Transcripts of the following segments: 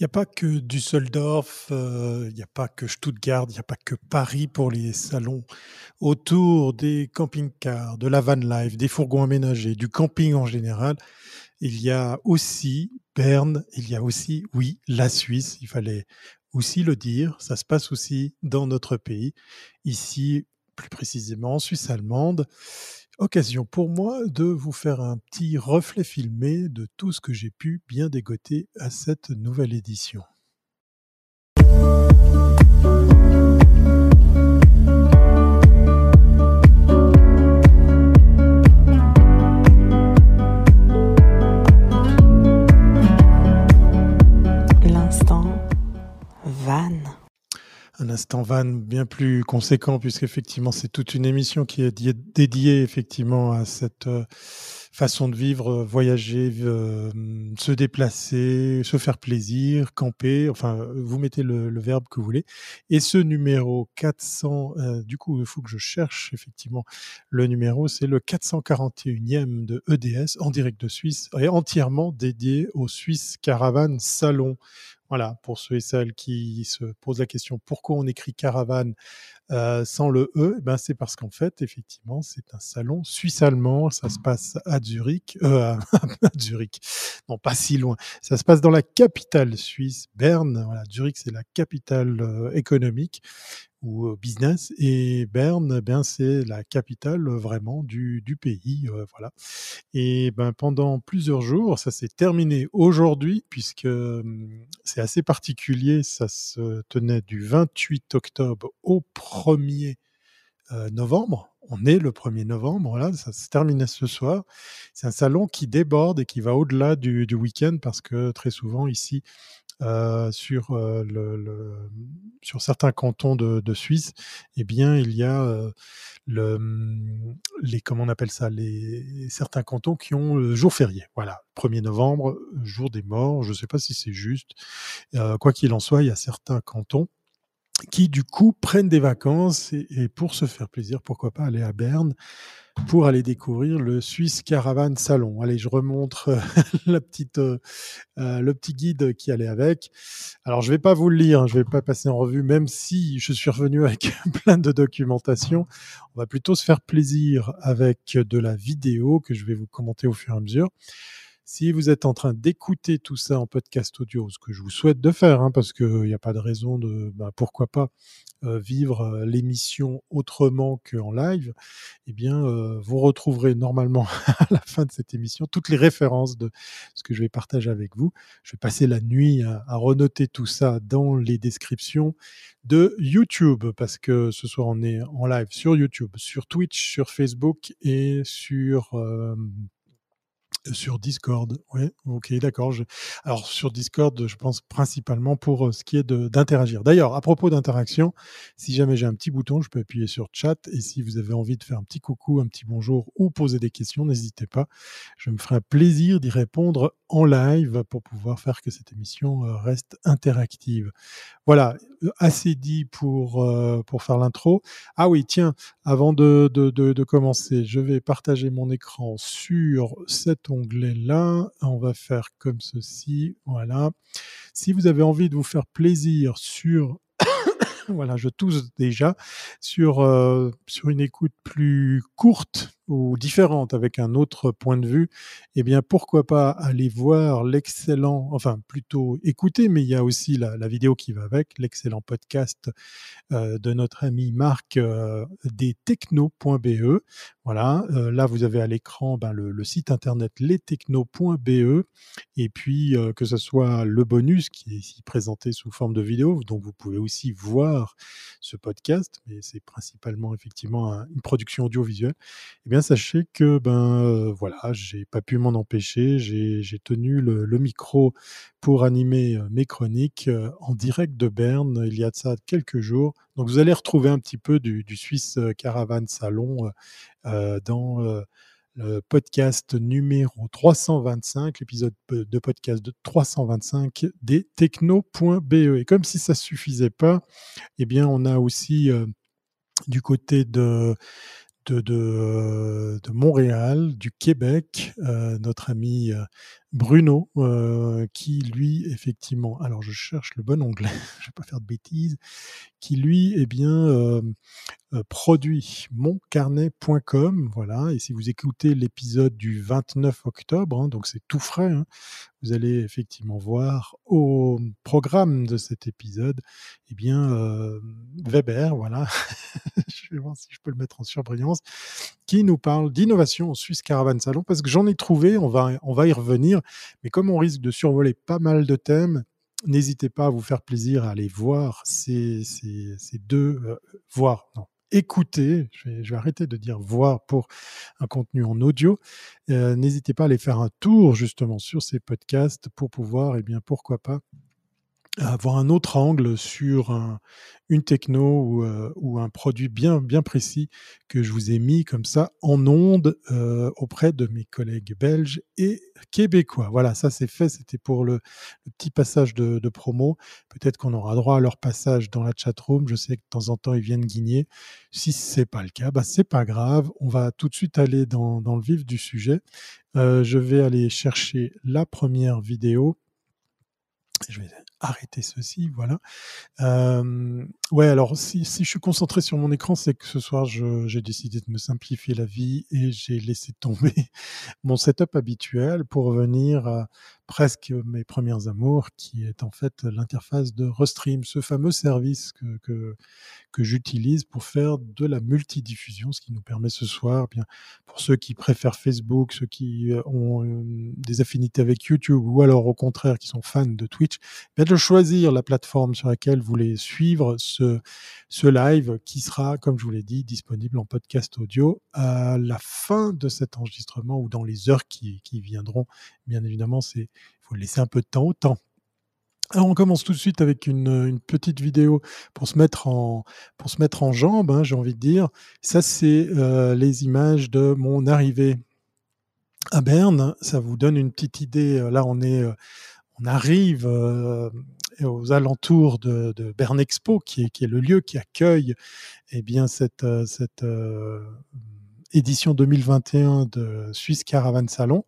Il n'y a pas que Düsseldorf, euh, il n'y a pas que Stuttgart, il n'y a pas que Paris pour les salons. Autour des camping-cars, de la van life, des fourgons aménagés, du camping en général, il y a aussi Berne, il y a aussi, oui, la Suisse. Il fallait aussi le dire. Ça se passe aussi dans notre pays. Ici, plus précisément en Suisse allemande occasion pour moi de vous faire un petit reflet filmé de tout ce que j'ai pu bien dégoter à cette nouvelle édition. Un instant van bien plus conséquent puisqu'effectivement c'est toute une émission qui est dédiée effectivement à cette euh, façon de vivre, euh, voyager, euh, se déplacer, se faire plaisir, camper, enfin vous mettez le, verbe que vous voulez. Et ce numéro 400, du coup il faut que je cherche effectivement le numéro, c'est le 441e de EDS en direct de Suisse et entièrement dédié au Swiss Caravan Salon voilà, pour ceux et celles qui se posent la question pourquoi on écrit caravane euh, sans le E, eh ben c'est parce qu'en fait, effectivement, c'est un salon suisse-allemand. Ça se passe à Zurich, euh, à Zurich, non pas si loin. Ça se passe dans la capitale suisse, Berne. Voilà, Zurich, c'est la capitale économique ou business. Et Berne, ben, c'est la capitale vraiment du, du pays. voilà. Et ben, pendant plusieurs jours, ça s'est terminé aujourd'hui, puisque c'est assez particulier. Ça se tenait du 28 octobre au 1er novembre. On est le 1er novembre, voilà, ça se terminait ce soir. C'est un salon qui déborde et qui va au-delà du, week-end parce que très souvent ici, euh, sur, euh, sur certains cantons de, Suisse, eh bien, il y a euh, le, les, comment on appelle ça, les, certains cantons qui ont le jour férié. Voilà, 1er novembre, jour des morts, je ne sais pas si c'est juste. quoi qu'il en soit, il y a certains cantons qui du coup prennent des vacances et, pour se faire plaisir, pourquoi pas aller à Berne pour aller découvrir le Swiss Caravan Salon. Allez, je remontre la petite, euh, euh, le petit guide qui allait avec. Alors, je vais pas vous le lire, hein, je vais pas passer en revue, même si je suis revenu avec plein de documentation. On va plutôt se faire plaisir avec de la vidéo que je vais vous commenter au fur et à mesure. Si vous êtes en train d'écouter tout ça en podcast audio, ce que je vous souhaite de faire, hein, parce qu'il n'y a pas de raison de, bah, pourquoi pas euh, vivre euh, l'émission autrement qu'en live, eh bien, euh, vous retrouverez normalement à la fin de cette émission toutes les références de ce que je vais partager avec vous. Je vais passer la nuit à, à renoter tout ça dans les descriptions de YouTube, parce que ce soir on est en live sur YouTube, sur Twitch, sur Facebook et sur sur Discord, ouais, ok, d'accord. Alors sur Discord, je pense principalement pour euh, ce qui est d'interagir. D'ailleurs, à propos d'interaction, si jamais j'ai un petit bouton, je peux appuyer sur chat et si vous avez envie de faire un petit coucou, un petit bonjour ou poser des questions, n'hésitez pas. Je me ferai un plaisir d'y répondre en live pour pouvoir faire que cette émission euh, reste interactive. Voilà, euh, assez dit pour, pour faire l'intro. Ah oui, tiens, avant de, de, de commencer, je vais partager mon écran sur cette onglet-là. On va faire comme ceci. Voilà. Si vous avez envie de vous faire plaisir sur voilà, je tousse déjà sur, euh, sur une écoute plus courte ou différente avec un autre point de vue, eh bien pourquoi pas aller voir l'excellent, enfin plutôt écouter, mais il y a aussi la, vidéo qui va avec, l'excellent podcast euh, de notre ami Marc euh, des techno.be. Voilà, euh, là vous avez à l'écran ben, le, site internet lestechno.be et puis que ce soit le bonus qui est ici présenté sous forme de vidéo, donc vous pouvez aussi voir ce podcast, mais c'est principalement effectivement une production audiovisuelle. Eh bien sachez que ben euh, voilà, j'ai pas pu m'en empêcher. J'ai tenu le, micro pour animer euh, mes chroniques euh, en direct de Berne il y a de ça quelques jours. Donc vous allez retrouver un petit peu du, du Swiss Caravan Salon dans le podcast numéro 325, l'épisode de podcast de 325 des techno.be. Et comme si ça suffisait pas, eh bien on a aussi du côté de de, Montréal, du Québec, euh, notre ami euh, Bruno, qui lui, effectivement, alors je cherche le bon onglet, je vais pas faire de bêtises, qui lui, eh bien, produit moncarnet.com, voilà. Et si vous écoutez l'épisode du 29 octobre, hein, donc c'est tout frais, hein, vous allez effectivement voir au programme de cet épisode, eh bien, euh, Weber, voilà, je vais voir si je peux le mettre en surbrillance, qui nous parle d'innovation en Suisse Caravane Salon, parce que j'en ai trouvé, on va, on va y revenir, mais comme on risque de survoler pas mal de thèmes, n'hésitez pas à vous faire plaisir à aller voir ces, deux, euh, voir, écouter, je vais, arrêter de dire voir pour un contenu en audio, euh, n'hésitez pas à aller faire un tour justement sur ces podcasts pour pouvoir, eh bien pourquoi pas, avoir un autre angle sur une techno ou, euh, ou, un produit bien, bien précis que je vous ai mis comme ça en onde euh, auprès de mes collègues belges et québécois. Voilà, ça c'est fait, c'était pour le, petit passage de, promo. Peut-être qu'on aura droit à leur passage dans la chatroom. Je sais que de temps en temps ils viennent guigner. Si c'est pas le cas, bah, c'est pas grave. On va tout de suite aller dans, dans le vif du sujet. Euh, je vais aller chercher la première vidéo. Je vais arrêter ceci, voilà. Ouais, alors si, si, je suis concentré sur mon écran, c'est que ce soir, j'ai décidé de me simplifier la vie et j'ai laissé tomber mon setup habituel pour revenir à presque mes premières amours, qui est en fait l'interface de Restream, ce fameux service que, que, que j'utilise pour faire de la multidiffusion, ce qui nous permet ce soir, eh bien pour ceux qui préfèrent Facebook, ceux qui euh, ont des affinités avec YouTube, ou alors au contraire qui sont fans de Twitch, bien de choisir la plateforme sur laquelle vous voulez suivre ce live qui sera, comme je vous l'ai dit, disponible en podcast audio à la fin de cet enregistrement ou dans les heures qui, viendront. Bien évidemment, il faut laisser un peu de temps au temps. Alors on commence tout de suite avec une, une, petite vidéo pour se mettre en, pour se mettre en jambe, hein, j'ai envie de dire. Ça, c'est euh, les images de mon arrivée à Berne. Ça vous donne une petite idée. Là, on est, euh, on arrive euh, aux alentours de, de Berne Expo, qui est, le lieu qui accueille eh bien cette, cette édition 2021 de Suisse Caravan Salon.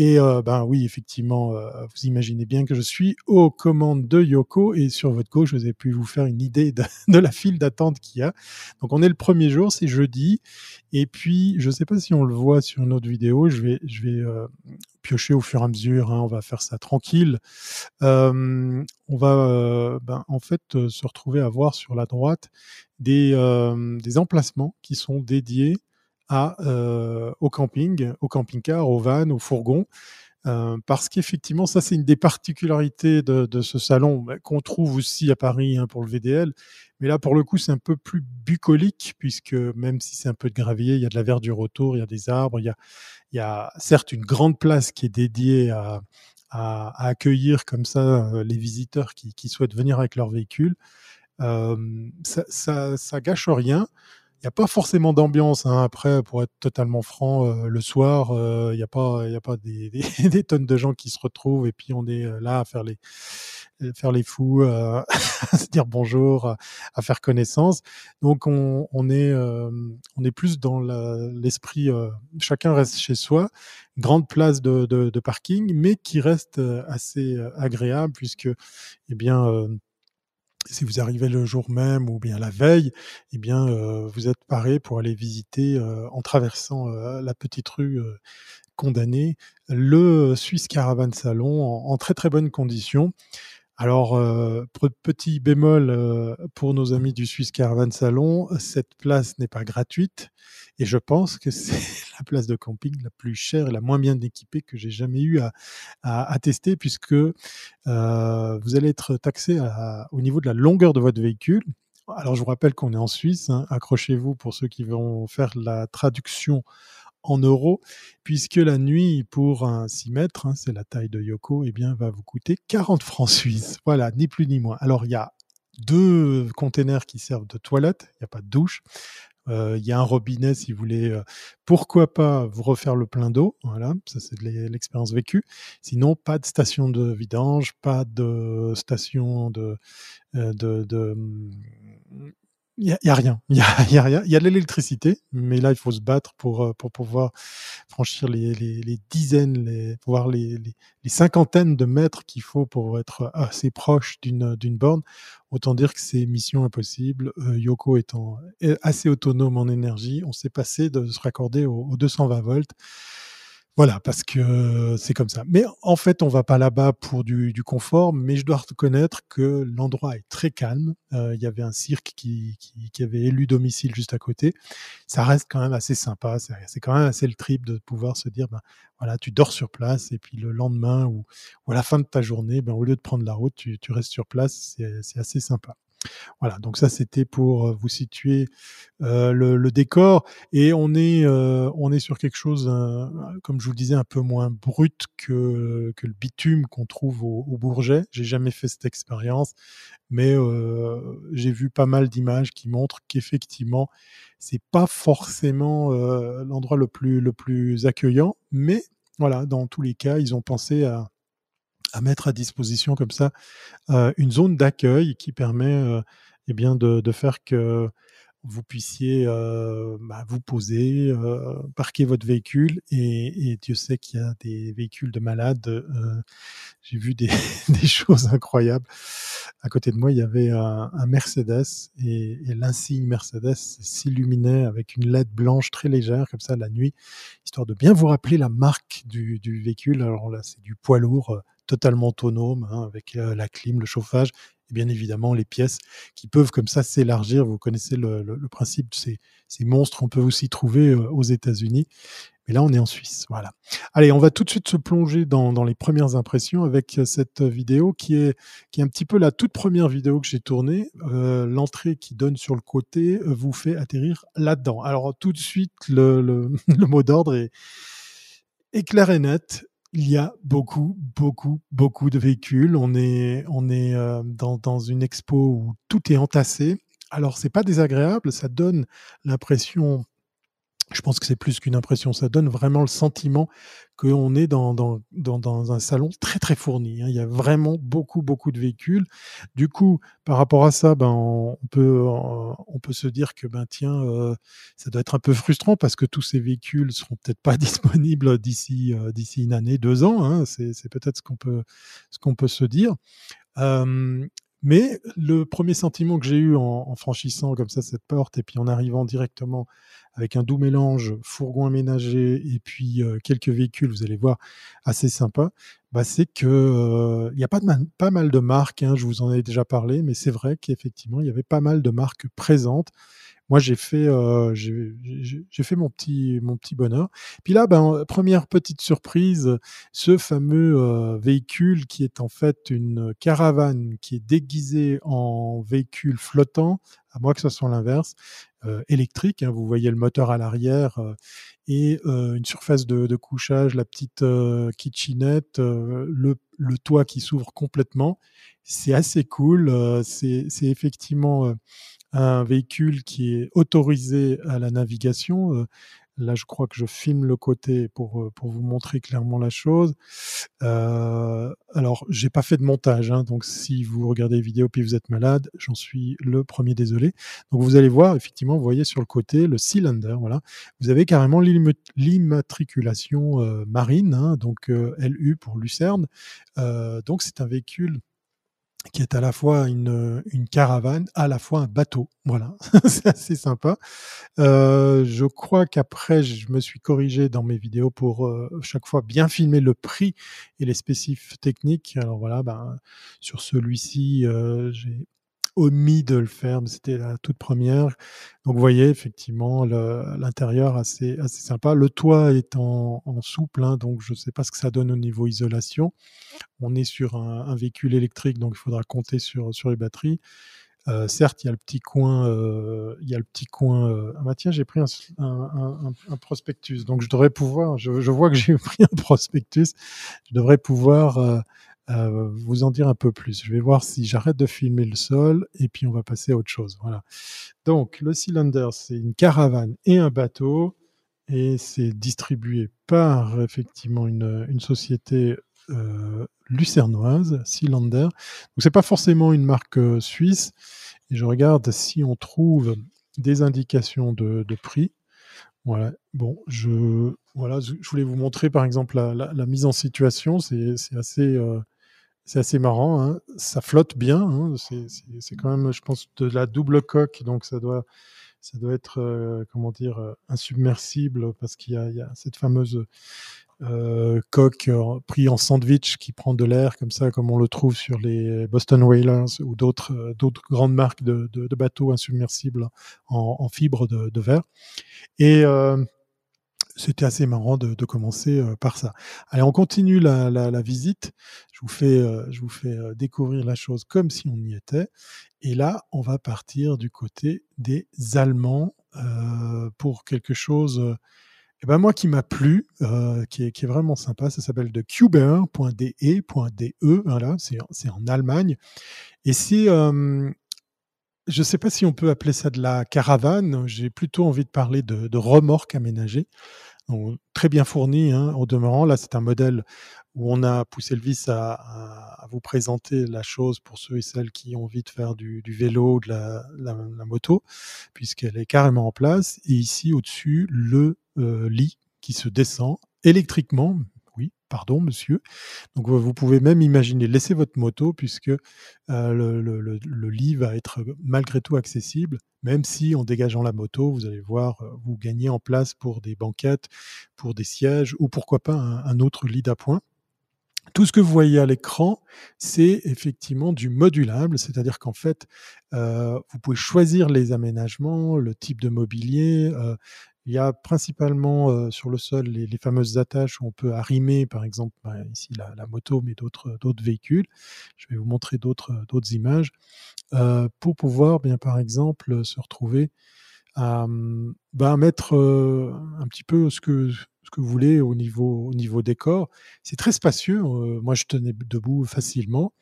Et euh, ben oui, effectivement, euh, vous imaginez bien que je suis aux commandes de Yoko et sur votre gauche, vous avez pu vous faire une idée de, la file d'attente qu'il y a. Donc on est le premier jour, c'est jeudi. Et puis, je ne sais pas si on le voit sur une autre vidéo, je vais, euh, piocher au fur et à mesure, hein, on va faire ça tranquille. on va ben, en fait se retrouver à voir sur la droite des emplacements qui sont dédiés euh, au camping, au camping-car, au van, au fourgon. Euh, parce qu'effectivement, ça c'est une des particularités de, ce salon bah, qu'on trouve aussi à Paris hein, pour le VDL. Mais là, pour le coup, c'est un peu plus bucolique, puisque même si c'est un peu de gravier, il y a de la verdure autour, il y a des arbres, il y a, certes une grande place qui est dédiée à, accueillir comme ça euh, les visiteurs qui, souhaitent venir avec leur véhicule. Ça, ça, gâche rien. Il n'y a pas forcément d'ambiance. Hein. Après, pour être totalement franc, euh, le soir, il n'y a pas, y a pas des, des, tonnes de gens qui se retrouvent et puis on est là à faire les, faire les fous, à se dire bonjour, à, faire connaissance. Donc on, on est, on est plus dans l'esprit. chacun reste chez soi, grande place de, de, de, parking, mais qui reste assez agréable puisque, eh bien si vous arrivez le jour même ou bien la veille, eh bien, euh, vous êtes paré pour aller visiter, euh, en traversant euh, la petite rue condamnée, le Swiss Caravan Salon en, en, très très bonnes conditions. Alors, euh, petit bémol euh, pour nos amis du Swiss Caravan Salon, cette place n'est pas gratuite et je pense que c'est la place de camping la plus chère et la moins bien équipée que j'ai jamais eu à, à, tester puisque euh, vous allez être taxé au niveau de la longueur de votre véhicule. Alors, je vous rappelle qu'on est en Suisse. Hein, accrochez-vous pour ceux qui vont faire la traduction en euros, puisque la nuit pour un 6 mètres, hein, c'est la taille de Yoko, eh bien, va vous coûter 40 francs suisses. Voilà, ni plus ni moins. Alors, il y a deux containers qui servent de toilette, il n'y a pas de douche. Euh, il y a un robinet si vous voulez, euh, pourquoi pas vous refaire le plein d'eau. Voilà, ça c'est l'expérience vécue. Sinon, pas de station de vidange, pas de station de, euh, il n'y a, rien. Il y a, y a. Il y a de l'électricité, mais là, il faut se battre pour, euh, pour pouvoir franchir les, les, les dizaines, les, voire les, les, cinquantaines de mètres qu'il faut pour être assez proche d'une, d'une borne. Autant dire que c'est mission impossible. Euh, Yoko étant assez autonome en énergie, on s'est passé de se raccorder aux 220 volts. Voilà, parce que c'est comme ça. Mais en fait, on va pas là-bas pour du, confort, mais je dois reconnaître que l'endroit est très calme. Euh, il y avait un cirque qui, qui, avait élu domicile juste à côté. Ça reste quand même assez sympa. C'est quand même assez le trip de pouvoir se dire, ben, voilà, tu dors sur place et puis le lendemain ou, à la fin de ta journée, ben, au lieu de prendre la route, tu, tu restes sur place. C'est assez sympa. Voilà, donc ça c'était pour vous situer euh, le, décor et on est euh, on est sur quelque chose, comme je vous le disais, un peu moins brut que, que le bitume qu'on trouve au, au Bourget. J'ai jamais fait cette expérience, mais euh, j'ai vu pas mal d'images qui montrent qu'effectivement c'est pas forcément l'endroit le plus le plus accueillant, mais voilà, dans tous les cas, ils ont pensé à à mettre à disposition comme ça une zone d'accueil qui permet eh bien de, de, faire que vous puissiez euh, bah, vous poser, euh, parquer votre véhicule et, et Dieu sait qu'il y a des véhicules de malades. Euh, J'ai vu des, des, choses incroyables. À côté de moi, il y avait un, un Mercedes et, et l'insigne Mercedes s'illuminait avec une LED blanche très légère comme ça la nuit, histoire de bien vous rappeler la marque du, du véhicule. Alors là, c'est du poids lourd totalement autonome, hein, avec euh, la clim, le chauffage, et bien évidemment les pièces qui peuvent comme ça s'élargir. Vous connaissez le, principe de ces, ces, monstres, on peut aussi trouver euh, aux États-Unis. Mais là, on est en Suisse. Voilà. Allez, on va tout de suite se plonger dans, dans les premières impressions avec euh, cette vidéo qui est, qui est un petit peu la toute première vidéo que j'ai tournée. L'entrée qui donne sur le côté vous fait atterrir là-dedans. Alors tout de suite, le, le, mot d'ordre est, est et net il y a beaucoup, beaucoup, beaucoup de véhicules. On est, on est euh, dans, dans, une expo où tout est entassé. Alors, c'est pas désagréable, ça donne l'impression je pense que c'est plus qu'une impression, ça donne vraiment le sentiment qu'on est dans, un salon très très fourni. Hein. Il y a vraiment beaucoup beaucoup de véhicules. Du coup, par rapport à ça, ben, on, peut, on peut se dire que ben, tiens, euh, ça doit être un peu frustrant parce que tous ces véhicules seront peut-être pas disponibles d'ici euh, d'ici une année, deux ans. Hein. C'est, peut-être ce qu'on peut, peut se dire. Mais le premier sentiment que j'ai eu en, franchissant comme ça cette porte et puis en arrivant directement avec un doux mélange fourgon aménagé et puis euh, quelques véhicules, vous allez voir, assez sympa, bah c'est que euh, il y a pas, mal de marques. Hein, je vous en ai déjà parlé, mais c'est vrai qu'effectivement il y avait pas mal de marques présentes moi j'ai fait euh, j'ai fait mon petit mon petit bonheur. Puis là, ben, première petite surprise, ce fameux euh, véhicule qui est en fait une caravane qui est déguisée en véhicule flottant, à moins que ce soit l'inverse, euh, électrique. Hein, vous voyez le moteur à l'arrière et une surface de, de, couchage, la petite kitchenette, le, le toit qui s'ouvre complètement. C'est assez cool. c'est effectivement un véhicule qui est autorisé à la navigation. Euh, là, je crois que je filme le côté pour, euh, pour vous montrer clairement la chose. Euh, alors, j'ai pas fait de montage, hein, donc si vous regardez les vidéos puis vous êtes malade, j'en suis le premier désolé. Donc, vous allez voir, effectivement, vous voyez sur le côté le cylinder, voilà. Vous avez carrément l'immatriculation euh, marine, hein, donc LU pour Lucerne. donc, c'est un véhicule qui est à la fois une, une, caravane, à la fois un bateau. Voilà, c'est assez sympa. Euh, je crois qu'après, je me suis corrigé dans mes vidéos pour euh, chaque fois bien filmer le prix et les spécifs techniques. Alors voilà, ben, sur celui-ci, euh, j'ai omis de le faire, mais c'était la toute première. Donc vous voyez effectivement l'intérieur assez, assez sympa. Le toit est en, souple, hein, donc je ne sais pas ce que ça donne au niveau isolation. On est sur un, véhicule électrique, donc il faudra compter sur, sur les batteries. Euh, certes, il y a le petit coin, euh, il y a le petit coin. Euh, ah bah tiens, j'ai pris un, prospectus, donc je devrais pouvoir. Je vois que j'ai pris un prospectus. Je devrais pouvoir euh, vous en dire un peu plus. Je vais voir si j'arrête de filmer le sol et puis on va passer à autre chose. Voilà. Donc le cylinder, c'est une caravane et un bateau et c'est distribué par effectivement une, société euh, lucernoise, Cylinder. Donc c'est pas forcément une marque euh, suisse et je regarde si on trouve des indications de, prix. Voilà. Bon, je voilà, je voulais vous montrer par exemple la, mise en situation. C'est assez c'est assez marrant. Hein. Ça flotte bien. Hein. C'est quand même, je pense, de la double coque, donc ça doit ça doit être, euh, comment dire, euh, insubmersible parce qu'il y, a cette fameuse euh, coque pris en sandwich qui prend de l'air comme ça, comme on le trouve sur les Boston Whalers ou d'autres d'autres grandes marques de, bateaux insubmersibles en, fibre de, verre. Et c'était assez marrant de, commencer par ça. Allez, on continue la, visite. Je vous fais, je vous fais découvrir la chose comme si on y était. Et là, on va partir du côté des Allemands pour quelque chose. Eh ben moi qui m'a plu, qui, est, vraiment sympa, ça s'appelle de cuber.de.de, voilà, c'est en Allemagne. Et c'est, je ne sais pas si on peut appeler ça de la caravane, j'ai plutôt envie de parler de, de remorque aménagée très bien fourni hein, au demeurant. Là, c'est un modèle où on a poussé le vice à, vous présenter la chose pour ceux et celles qui ont envie de faire du, vélo, de la, moto, puisqu'elle est carrément en place. Et ici, au-dessus, le euh, lit qui se descend électriquement, pardon monsieur. Donc vous pouvez même imaginer laisser votre moto puisque euh, le, lit va être malgré tout accessible, même si en dégageant la moto, vous allez voir, euh, vous gagnez en place pour des banquettes, pour des sièges ou pourquoi pas un, autre lit d'appoint. Tout ce que vous voyez à l'écran, c'est effectivement du modulable, c'est-à-dire qu'en fait, euh, vous pouvez choisir les aménagements, le type de mobilier, il y a principalement sur le sol les, fameuses attaches où on peut arrimer, par exemple, bah, ici la, moto, mais d'autres véhicules. Je vais vous montrer d'autres images pour pouvoir, bien par exemple, se retrouver à, mmh, bah, mettre un petit peu ce que, ce que vous voulez au niveau, au niveau décor. C'est très spacieux. moi, je tenais debout facilement.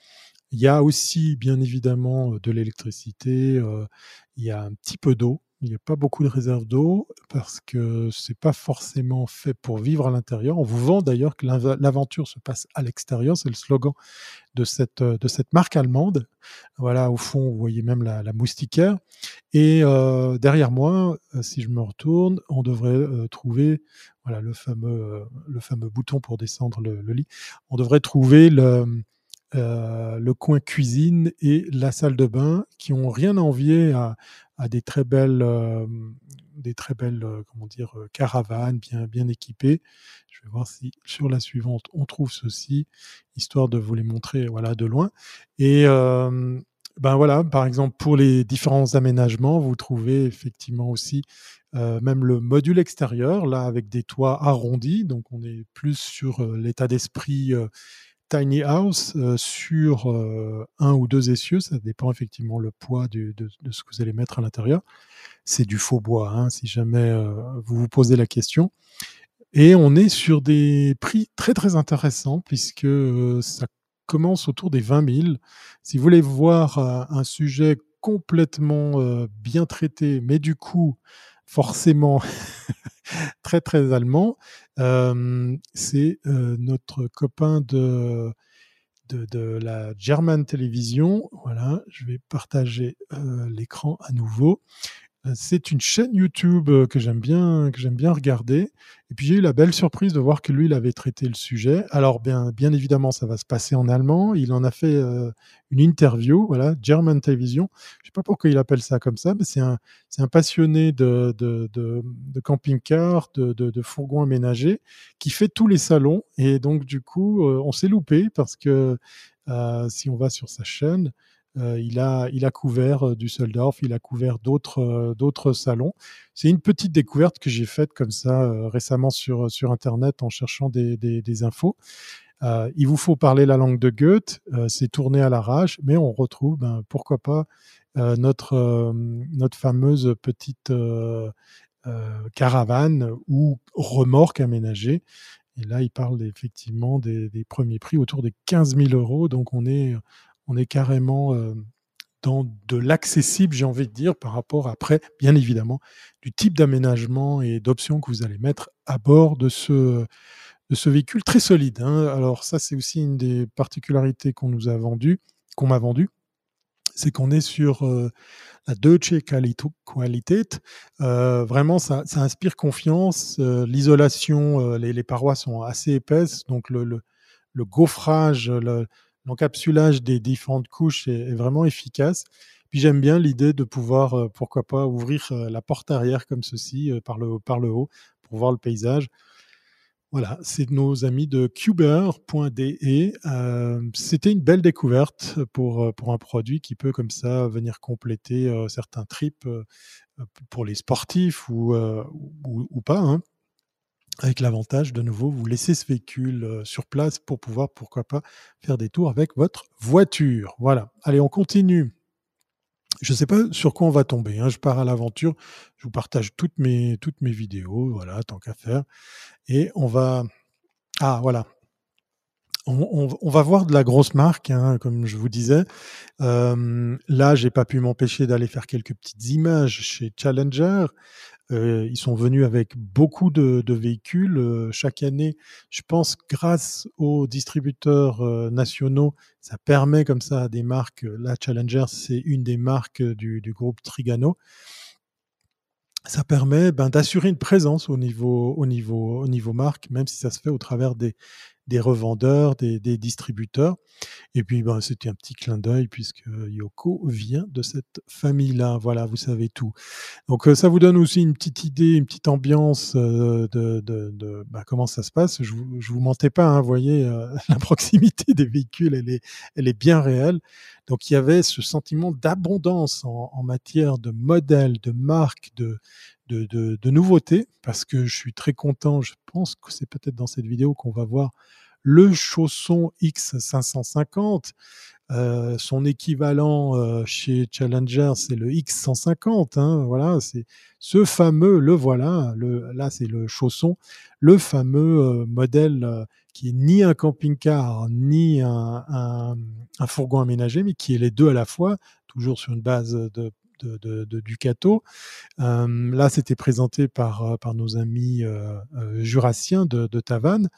Il y a aussi, bien évidemment, de l'électricité. il y a un petit peu d'eau il n'y a pas beaucoup de réserves d'eau parce que c'est pas forcément fait pour vivre à l'intérieur. On vous vend d'ailleurs que l'aventure se passe à l'extérieur. C'est le slogan de cette, de cette marque allemande. Voilà, au fond, vous voyez même la, moustiquaire. Et euh, derrière moi, euh, si je me retourne, on devrait euh, trouver voilà, le, fameux, le fameux bouton pour descendre le, lit. On devrait trouver le, le coin cuisine et la salle de bain qui ont rien à envier à, des très belles, euh, des très belles euh, comment dire, euh, caravanes bien, bien équipées. Je vais voir si sur la suivante on trouve ceci, histoire de vous les montrer voilà, de loin. Et ben voilà, par exemple, pour les différents aménagements, vous trouvez effectivement aussi même le module extérieur, là avec des toits arrondis, donc on est plus sur l'état d'esprit tiny house euh, sur euh, un ou deux essieux, ça dépend effectivement le poids de, ce que vous allez mettre à l'intérieur. C'est du faux bois, hein, si jamais euh, vous vous posez la question. Et on est sur des prix très très intéressants puisque ça commence autour des 20 000. Si vous voulez voir un sujet complètement bien traité, mais du coup forcément très très allemand, c'est notre copain de, de, la German Television. Voilà, je vais partager l'écran à nouveau. Euh, c'est une chaîne YouTube euh, que j'aime bien, que j'aime bien regarder. Et puis j'ai eu la belle surprise de voir que lui, il avait traité le sujet. Alors bien, bien évidemment, ça va se passer en allemand. Il en a fait euh, une interview, voilà, German Television. Je sais pas pourquoi il appelle ça comme ça, mais c'est un, c'est un passionné de, de, de, camping-car, de, de, de fourgons aménagés, qui fait tous les salons. Et donc du coup, on s'est loupé parce que si on va sur sa chaîne, euh, il, a, couvert euh, Düsseldorf, il a couvert d'autres euh, d'autres salons. C'est une petite découverte que j'ai faite comme ça récemment sur, Internet en cherchant des, infos. il vous faut parler la langue de Goethe, c'est tourné à l'arrache, mais on retrouve, ben, pourquoi pas, notre, notre fameuse petite caravane ou remorque aménagée. Et là, il parle effectivement des, des, premiers prix autour des 15 000 euros. Donc, on est on est carrément dans de l'accessible, j'ai envie de dire, par rapport après, bien évidemment, du type d'aménagement et d'options que vous allez mettre à bord de ce, véhicule très solide. Hein. Alors ça, c'est aussi une des particularités qu'on nous a vendu, qu'on m'a vendu, c'est qu'on est sur la Deutsche Qualität. vraiment, ça, inspire confiance. L'isolation, les, parois sont assez épaisses, donc le, le, gaufrage, l'encapsulage des différentes couches est, vraiment efficace. Puis j'aime bien l'idée de pouvoir, pourquoi pas, ouvrir la porte arrière comme ceci par, le, par le haut pour voir le paysage. Voilà, c'est nos amis de cuber.de. Euh, c'était une belle découverte pour, euh, pour un produit qui peut comme ça venir compléter euh, certains trips pour les sportifs ou, ou, pas. Hein. Avec l'avantage, de nouveau, vous laissez ce véhicule sur place pour pouvoir, pourquoi pas, faire des tours avec votre voiture. Voilà. Allez, on continue. Je ne sais pas sur quoi on va tomber. Hein. Je pars à l'aventure. Je vous partage toutes mes, toutes mes vidéos, voilà, tant qu'à faire. Et on va. Ah, voilà. On, va voir de la grosse marque, hein, comme je vous disais. Euh, là, j'ai pas pu m'empêcher d'aller faire quelques petites images chez Challenger. Euh, ils sont venus avec beaucoup de, véhicules euh, chaque année. Je pense grâce aux distributeurs euh, nationaux, ça permet comme ça à des marques. La Challenger, c'est une des marques du, du groupe Trigano ça permet ben, d'assurer une présence au niveau, au, niveau, au niveau marque, même si ça se fait au travers des, des revendeurs, des, distributeurs. Et puis, ben, c'était un petit clin d'œil puisque Yoko vient de cette famille-là. Voilà, vous savez tout. Donc, euh, ça vous donne aussi une petite idée, une petite ambiance euh, de, ben, comment ça se passe. Je vous, vous mentais pas, hein, vous voyez, euh, la proximité des véhicules, elle est, elle est bien réelle. Donc, il y avait ce sentiment d'abondance en, matière de modèles, de marques, de, de, de, nouveautés, parce que je suis très content, je pense que c'est peut-être dans cette vidéo qu'on va voir le chausson X550. Euh, son équivalent euh, chez Challenger, c'est le X150. Hein, voilà, c'est ce fameux, le voilà, là c'est le chausson, le fameux euh, modèle qui est ni un camping-car ni un, fourgon aménagé, mais qui est les deux à la fois, toujours sur une base de Ducato. là, c'était présenté par nos amis jurassiens de, Tavannes.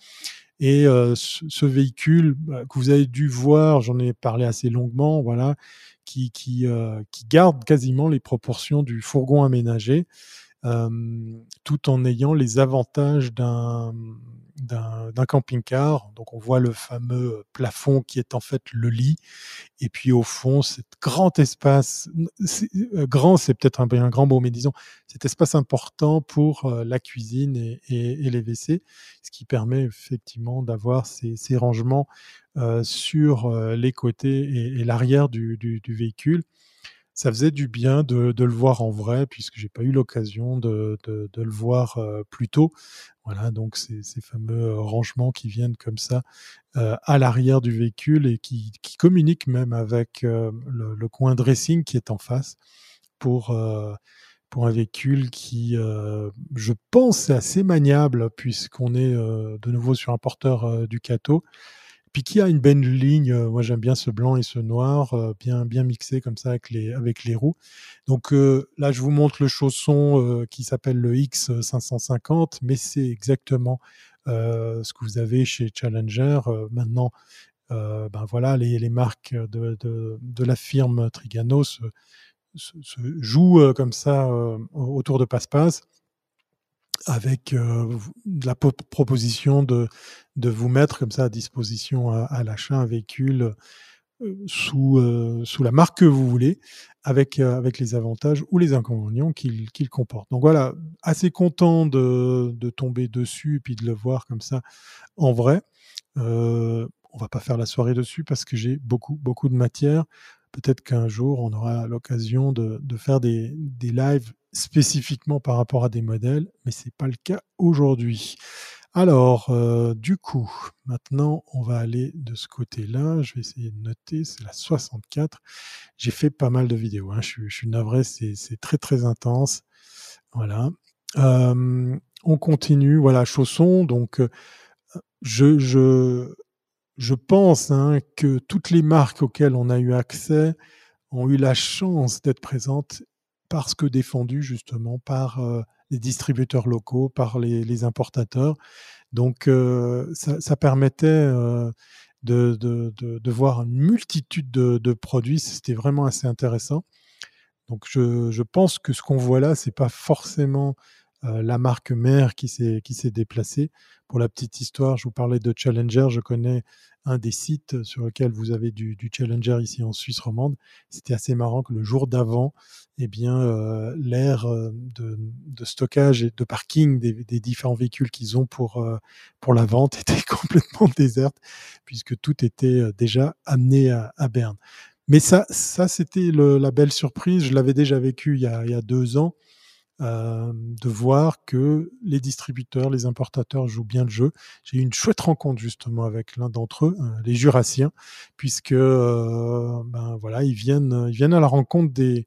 Et ce, véhicule bah, que vous avez dû voir, j'en ai parlé assez longuement, voilà, qui, qui, qui garde quasiment les proportions du fourgon aménagé, tout en ayant les avantages d'un d'un camping-car. Donc on voit le fameux plafond qui est en fait le lit. Et puis au fond, cet grand espace, euh, grand c'est peut-être un, un, grand mot, mais disons cet espace important pour euh, la cuisine et, les WC, ce qui permet effectivement d'avoir ces, rangements euh, sur les côtés et, l'arrière du, véhicule ça faisait du bien de, le voir en vrai, puisque j'ai pas eu l'occasion de, le voir plus tôt. Voilà, donc ces, fameux rangements qui viennent comme ça à l'arrière du véhicule et qui, communiquent même avec le, coin dressing qui est en face pour, un véhicule qui, je pense, est assez maniable puisqu'on est de nouveau sur un porteur Ducato puis qui a une belle ligne, euh, moi j'aime bien ce blanc et ce noir, euh, bien, bien mixé comme ça avec les, avec les roues. Donc euh, là, je vous montre le chausson qui s'appelle le X550, mais c'est exactement ce que vous avez chez Challenger. maintenant, ben voilà, les, les marques de, de, la firme Trigano se jouent comme ça autour de passe-passe avec euh, la proposition de, de vous mettre comme ça à disposition à, l'achat un véhicule euh, sous, euh, sous la marque que vous voulez, avec, avec les avantages ou les inconvénients qu'il qu'il comporte. Donc voilà, assez content de, de tomber dessus puis de le voir comme ça en vrai. Euh, on va pas faire la soirée dessus parce que j'ai beaucoup, beaucoup de matière. Peut-être qu'un jour, on aura l'occasion de, de, faire des, des lives spécifiquement par rapport à des modèles, mais ce n'est pas le cas aujourd'hui. Alors, euh, du coup, maintenant, on va aller de ce côté-là. Je vais essayer de noter, c'est la 64. J'ai fait pas mal de vidéos. Hein. Je, suis navré, c'est très très intense. Voilà. Euh, on continue. Voilà, chaussons. Donc, euh, je, je, je pense hein, que toutes les marques auxquelles on a eu accès ont eu la chance d'être présentes parce que défendu justement par les distributeurs locaux, par les, importateurs. Donc ça, permettait de, de, de, voir une multitude de, produits. C'était vraiment assez intéressant. Donc je, je pense que ce qu'on voit là, c'est pas forcément euh, la marque mère qui s'est déplacée. Pour la petite histoire, je vous parlais de Challenger. Je connais un des sites sur lequel vous avez du, Challenger ici en Suisse romande. C'était assez marrant que le jour d'avant, eh bien, euh, l'aire euh, de, stockage et de parking des, différents véhicules qu'ils ont pour, pour la vente était complètement déserte, puisque tout était déjà amené à, Berne. Mais ça, ça c'était la belle surprise. Je l'avais déjà vécu il y a, il y a deux ans. Euh, de voir que les distributeurs, les importateurs jouent bien le jeu. J'ai eu une chouette rencontre justement avec l'un d'entre eux, euh, les Jurassiens, puisque euh, ben voilà, ils viennent, ils viennent à la rencontre des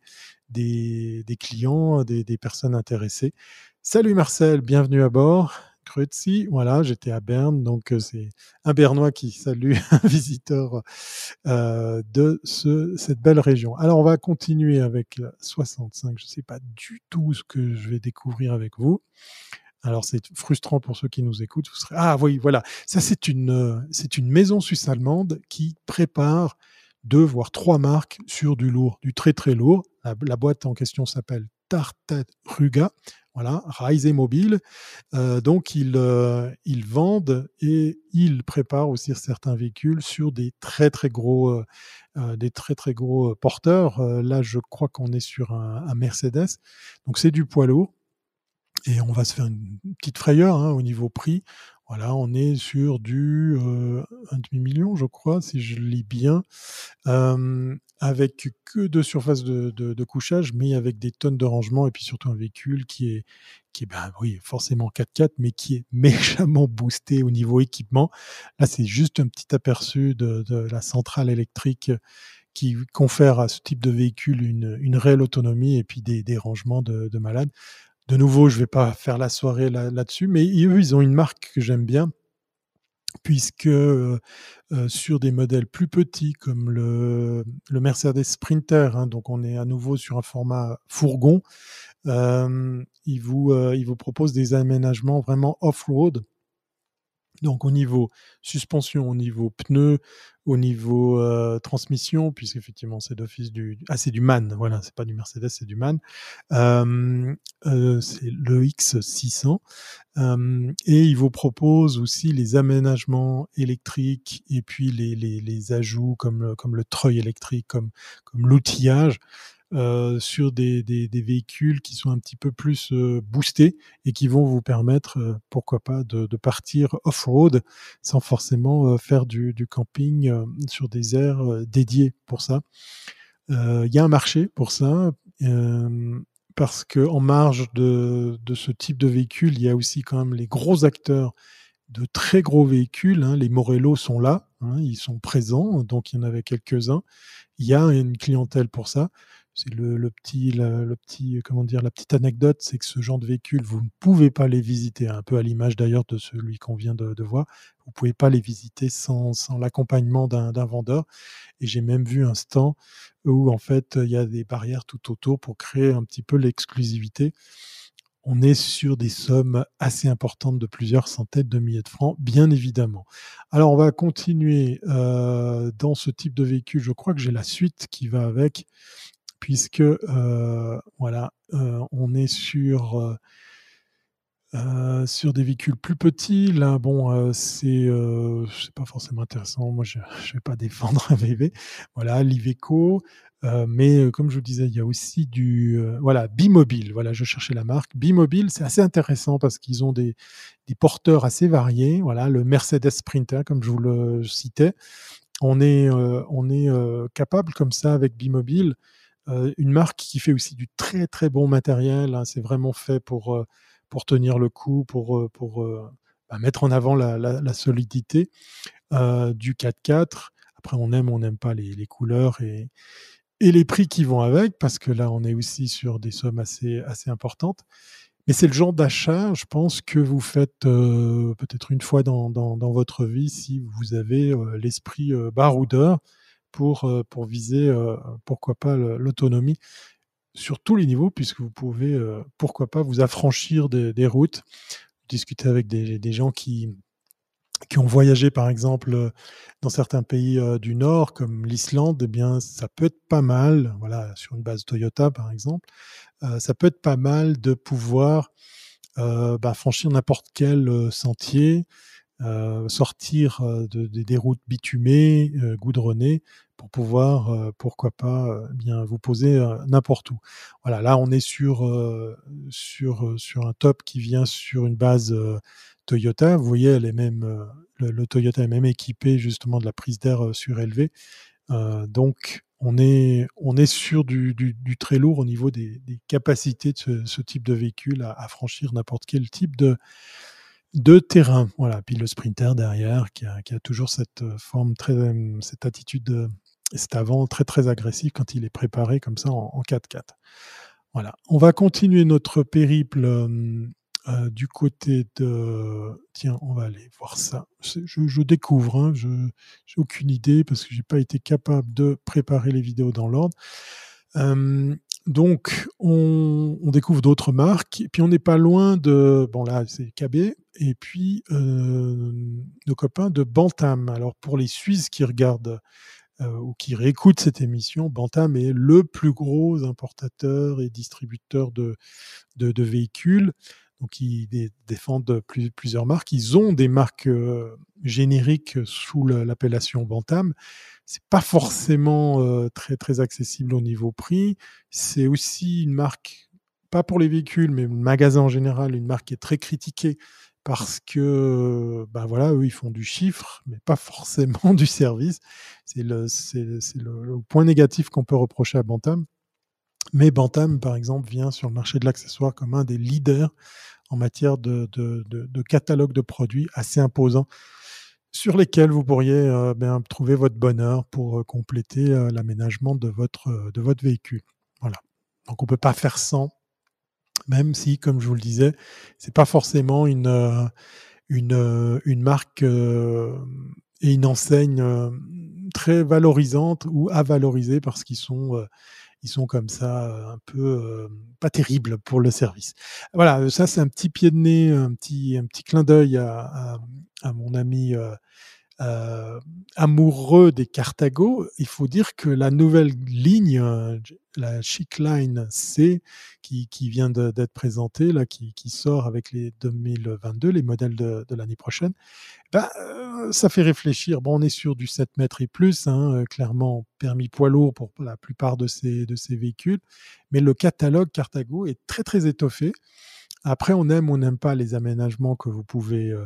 des, des clients, des, des personnes intéressées. Salut Marcel, bienvenue à bord. Krutzi. Voilà, j'étais à Berne, donc euh, c'est un Bernois qui salue un visiteur euh, de ce, cette belle région. Alors, on va continuer avec la 65. Je ne sais pas du tout ce que je vais découvrir avec vous. Alors, c'est frustrant pour ceux qui nous écoutent. Vous serez... Ah oui, voilà. Ça, c'est une, euh, c'est une maison suisse-allemande qui prépare deux, voire trois marques sur du lourd, du très très lourd. La, boîte en question s'appelle Tartet Ruga. Voilà, Rise Mobile. Euh, donc, ils, euh, ils vendent et ils préparent aussi certains véhicules sur des très très gros, euh, des très très gros porteurs. Là, je crois qu'on est sur un, un Mercedes. Donc, c'est du poids lourd. Et on va se faire une petite frayeur hein, au niveau prix. On est sur du euh, un demi-million, je crois, si je lis bien, avec que deux surfaces de, couchage, mais avec des tonnes de rangement et puis surtout un véhicule qui est, qui ben forcément 4x4, mais qui est méchamment boosté au niveau équipement. Là, c'est juste un petit aperçu de, la centrale électrique qui confère à ce type de véhicule une, réelle autonomie et puis des, des rangements de, de malades. De nouveau, je ne vais pas faire la soirée là-dessus, mais eux, ils ont une marque que j'aime bien, puisque euh, euh, sur des modèles plus petits comme le, Mercedes Sprinter, hein, donc on est à nouveau sur un format fourgon, euh, vous, ils vous proposent des aménagements vraiment off-road donc au niveau suspension, au niveau pneus, au niveau euh, transmission, puisqu'effectivement c'est d'office du ah c'est du MAN, voilà, c'est pas du Mercedes, c'est du MAN. Euh, euh, c'est le X600 et il vous propose aussi les aménagements électriques et puis les, les, les ajouts comme comme le treuil électrique, comme comme l'outillage. Euh, sur des, des, des, véhicules qui sont un petit peu plus euh, boostés et qui vont vous permettre, euh, pourquoi pas, de, de partir off-road sans forcément faire du, du camping sur des aires dédiées pour ça. Il y a un marché pour ça parce que en marge de, de, ce type de véhicule, il y a aussi quand même les gros acteurs de très gros véhicules. Hein. Les Morello sont là, hein, ils sont présents, donc il y en avait quelques-uns. Il y a une clientèle pour ça c'est le, petit, le petit, comment dire, la petite anecdote, c'est que ce genre de véhicule, vous ne pouvez pas les visiter, un peu à l'image d'ailleurs de celui qu'on vient de, voir. Vous ne pouvez pas les visiter sans, sans l'accompagnement d'un vendeur. Et j'ai même vu un stand où en fait il y a des barrières tout autour pour créer un petit peu l'exclusivité. On est sur des sommes assez importantes de plusieurs centaines de milliers de francs, bien évidemment. Alors on va continuer euh, dans ce type de véhicule. Je crois que j'ai la suite qui va avec puisque euh, voilà, euh, on est sur euh, sur des véhicules plus petits. Là, bon, c'est c'est pas forcément intéressant. Moi, je ne vais pas défendre un VV. Voilà, l'Iveco. mais comme je vous disais, il y a aussi du voilà Bimobile. Voilà, je cherchais la marque Bimobile. C'est assez intéressant parce qu'ils ont des, des porteurs assez variés. Voilà, le Mercedes Sprinter, comme je vous le citais. On est on est capable comme ça avec Bimobile une marque qui fait aussi du très très bon matériel. Hein, c'est vraiment fait pour, euh, pour tenir le coup, pour, euh, pour bah, mettre en avant la, solidité du 4x4. Après, on aime, on n'aime pas les, les, couleurs et, et les prix qui vont avec, parce que là, on est aussi sur des sommes assez, assez importantes. Mais c'est le genre d'achat, je pense, que vous faites peut-être une fois dans, dans, votre vie si vous avez l'esprit baroudeur pour, euh, pour viser, euh, pourquoi pas, l'autonomie sur tous les niveaux, puisque vous pouvez, euh, pourquoi pas, vous affranchir des, routes, discuter avec des, gens qui, qui ont voyagé par exemple dans certains pays du Nord comme l'Islande, eh bien ça peut être pas mal, voilà, sur une base Toyota par exemple, ça peut être pas mal de pouvoir bah, franchir n'importe quel sentier, sortir de, des routes bitumées, goudronnées, pour pouvoir, pourquoi pas, bien vous poser n'importe où. Voilà, là on est sur sur sur un top qui vient sur une base Toyota. Vous voyez, elle est même, le, Toyota est même équipé justement de la prise d'air surélevée. donc on est, on est sur du, du, très lourd au niveau des capacités de ce, type de véhicule à, franchir n'importe quel type de, de terrain. Voilà. Puis le sprinter derrière qui a, toujours cette forme très, cette attitude, cet avant très très agressif quand il est préparé comme ça en, en 4x4. Voilà. On va continuer notre périple euh, du côté de... Tiens, on va aller voir ça. Je, découvre, hein, je n'ai aucune idée parce que j'ai pas été capable de préparer les vidéos dans l'ordre. Euh, donc, on, découvre d'autres marques, et puis on n'est pas loin de, bon là c'est KB, et puis euh, nos copains de Bantam. Alors pour les Suisses qui regardent ou qui réécoutent cette émission, Bantam est le plus gros importateur et distributeur de, de, de véhicules donc ils défendent plusieurs marques. Ils ont des marques euh, génériques sous l'appellation Bantam. C'est pas forcément euh, très accessible au niveau prix. C'est aussi une marque, pas pour les véhicules, mais le magasin en général, une marque qui est très critiquée parce que ben voilà, eux ils font du chiffre, mais pas forcément du service. C'est le, point négatif qu'on peut reprocher à Bantam. Mais Bantam, par exemple, vient sur le marché de l'accessoire comme un des leaders en matière de, catalogue de produits assez imposants sur lesquels vous pourriez euh, ben, trouver votre bonheur pour euh, compléter euh, l'aménagement de votre, de votre véhicule. Voilà. Donc on ne peut pas faire sans, même si, comme je vous le disais, c'est pas forcément une, une, une marque et une enseigne très valorisante ou à valoriser parce qu'ils sont ils sont comme ça un peu pas terribles pour le service. Voilà, ça c'est un petit pied de nez, un petit, un petit clin d'œil à, mon ami euh, amoureux des Carthago, il faut dire que la nouvelle ligne, euh, la Chic Line C, qui, qui vient d'être présentée, là, qui, qui, sort avec les 2022, les modèles de l'année prochaine, bah, euh, ça fait réfléchir. Bon, on est sur du 7 mètres et plus, hein, clairement permis poids lourd pour la plupart de ces, de ces véhicules, mais le catalogue Carthago est très très étoffé. Après, on aime ou on n'aime pas les aménagements que vous pouvez euh,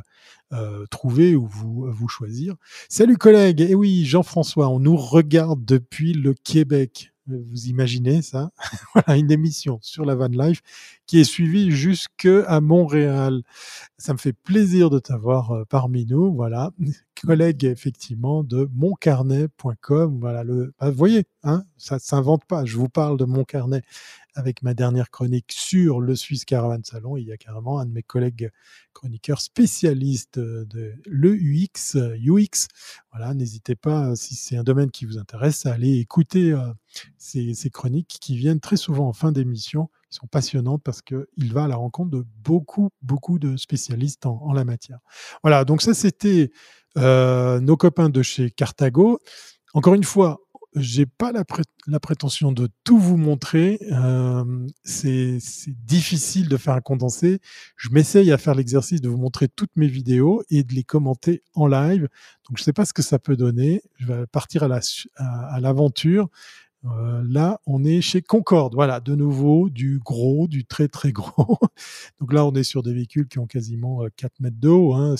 euh, trouver ou vous, vous choisir. Salut collègues, et eh oui, Jean-François, on nous regarde depuis le Québec. Vous imaginez ça? Voilà une émission sur la van life qui est suivie jusque à Montréal. Ça me fait plaisir de t'avoir euh, parmi nous. Voilà, collègue effectivement de moncarnet.com. Voilà le. Bah, vous voyez, hein, ça s'invente pas. Je vous parle de mon carnet avec ma dernière chronique sur le Swiss Caravan Salon. Il y a carrément un de mes collègues chroniqueurs spécialistes de l'EUX, UX. Voilà, n'hésitez pas, si c'est un domaine qui vous intéresse, à aller écouter euh, ces, chroniques qui viennent très souvent en fin d'émission. Ils sont passionnantes parce qu'il va à la rencontre de beaucoup, beaucoup de spécialistes en, la matière. Voilà, donc ça, c'était euh, nos copains de chez Carthago. Encore une fois, j'ai pas la, prétention de tout vous montrer. Euh, c'est difficile de faire un condensé. Je m'essaye à faire l'exercice de vous montrer toutes mes vidéos et de les commenter en live. Donc, je sais pas ce que ça peut donner. Je vais partir à l'aventure. Euh, là, on est chez Concorde. Voilà, de nouveau, du gros, du très très gros. Donc là, on est sur des véhicules qui ont quasiment 4 euh, mètres d'eau. Hein.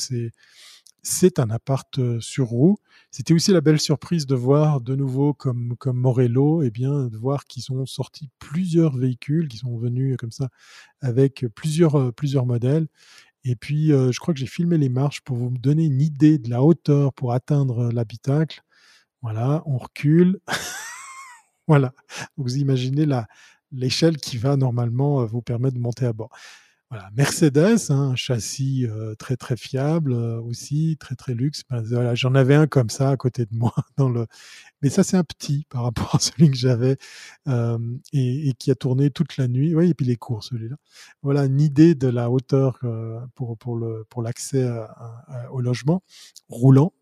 C'est un appart sur roue. C'était aussi la belle surprise de voir de nouveau comme, comme Morello, eh bien, de voir qu'ils ont sorti plusieurs véhicules, qui sont venus comme ça avec plusieurs, plusieurs modèles. Et puis, je crois que j'ai filmé les marches pour vous donner une idée de la hauteur pour atteindre l'habitacle. Voilà, on recule. voilà, vous imaginez l'échelle qui va normalement vous permettre de monter à bord. voilà, Mercedes, hein, un châssis euh, très très fiable euh, aussi, très très luxe. Ben, voilà, j'en avais un comme ça à côté de moi dans le, mais ça c'est un petit par rapport à celui que j'avais euh, et, et, qui a tourné toute la nuit. Oui, et puis les cours celui-là. Voilà une idée de la hauteur pour pour le pour l'accès au logement roulant.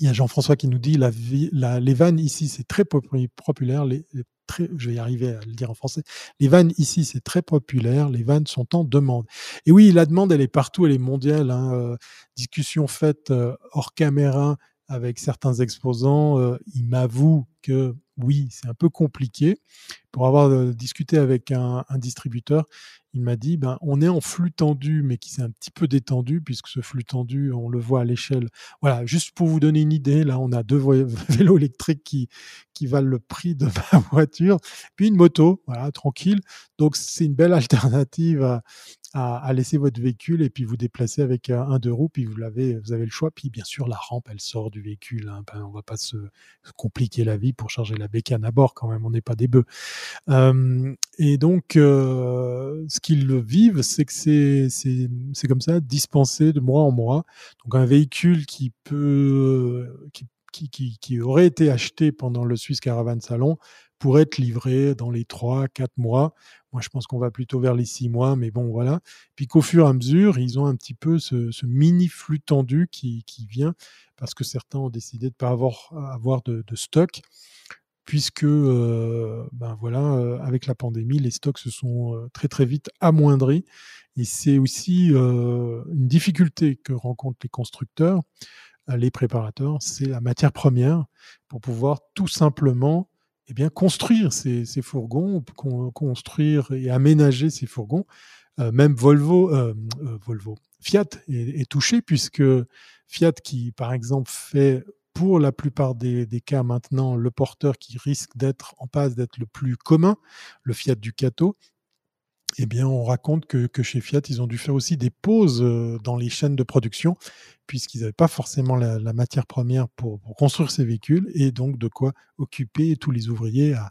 Il y a Jean-François qui nous dit les vannes ici c'est très populaire, les, je vais y arriver à le dire en français. Les vannes ici c'est très populaire, les vannes sont en demande. Et oui, la demande elle est partout, elle est mondiale. Hein, euh, discussion faite euh, hors caméra avec certains exposants, euh, ils m'avouent que oui, c'est un peu compliqué. Pour avoir euh, discuté avec un distributeur, m'a dit, ben, on est en flux tendu, mais qui s'est un petit peu détendu, puisque ce flux tendu, on le voit à l'échelle. Voilà, juste pour vous donner une idée, là, on a deux vélos électriques qui, qui valent le prix de ma voiture, puis une moto, voilà, tranquille. Donc, c'est une belle alternative à, à, laisser votre véhicule et puis vous déplacer avec un deux roues, puis vous l'avez, vous avez le choix. Puis bien sûr, la rampe, elle sort du véhicule. Hein. Ben, on va pas se, compliquer la vie pour charger la bécane à bord quand même. On n'est pas des bœufs. et donc, euh, ce qu'ils vivent, c'est que c'est, c'est, comme ça, dispensé de mois en mois. Donc un véhicule qui peut, qui, qui, qui aurait été acheté pendant le Swiss Caravan Salon pourrait être livré dans les 3-4 mois. Moi, je pense qu'on va plutôt vers les 6 mois, mais bon, voilà. Puis qu'au fur et à mesure, ils ont un petit peu ce, mini flux tendu qui, vient, parce que certains ont décidé de ne pas avoir, avoir de, stock, puisque, euh, ben voilà, euh, avec la pandémie, les stocks se sont euh, très très vite amoindris. Et c'est aussi une difficulté que rencontrent les constructeurs, les préparateurs, c'est la matière première pour pouvoir tout simplement eh bien, construire ces, fourgons, construire et aménager ces fourgons. Euh, même Volvo, euh, euh, Volvo, Fiat est, touché puisque Fiat, qui par exemple fait pour la plupart des, cas maintenant le porteur qui risque d'être en passe d'être le plus commun, le Fiat Ducato, eh bien, on raconte que, chez Fiat, ils ont dû faire aussi des pauses euh, dans les chaînes de production, puisqu'ils n'avaient pas forcément la, matière première pour, construire ces véhicules, et donc de quoi occuper tous les ouvriers à,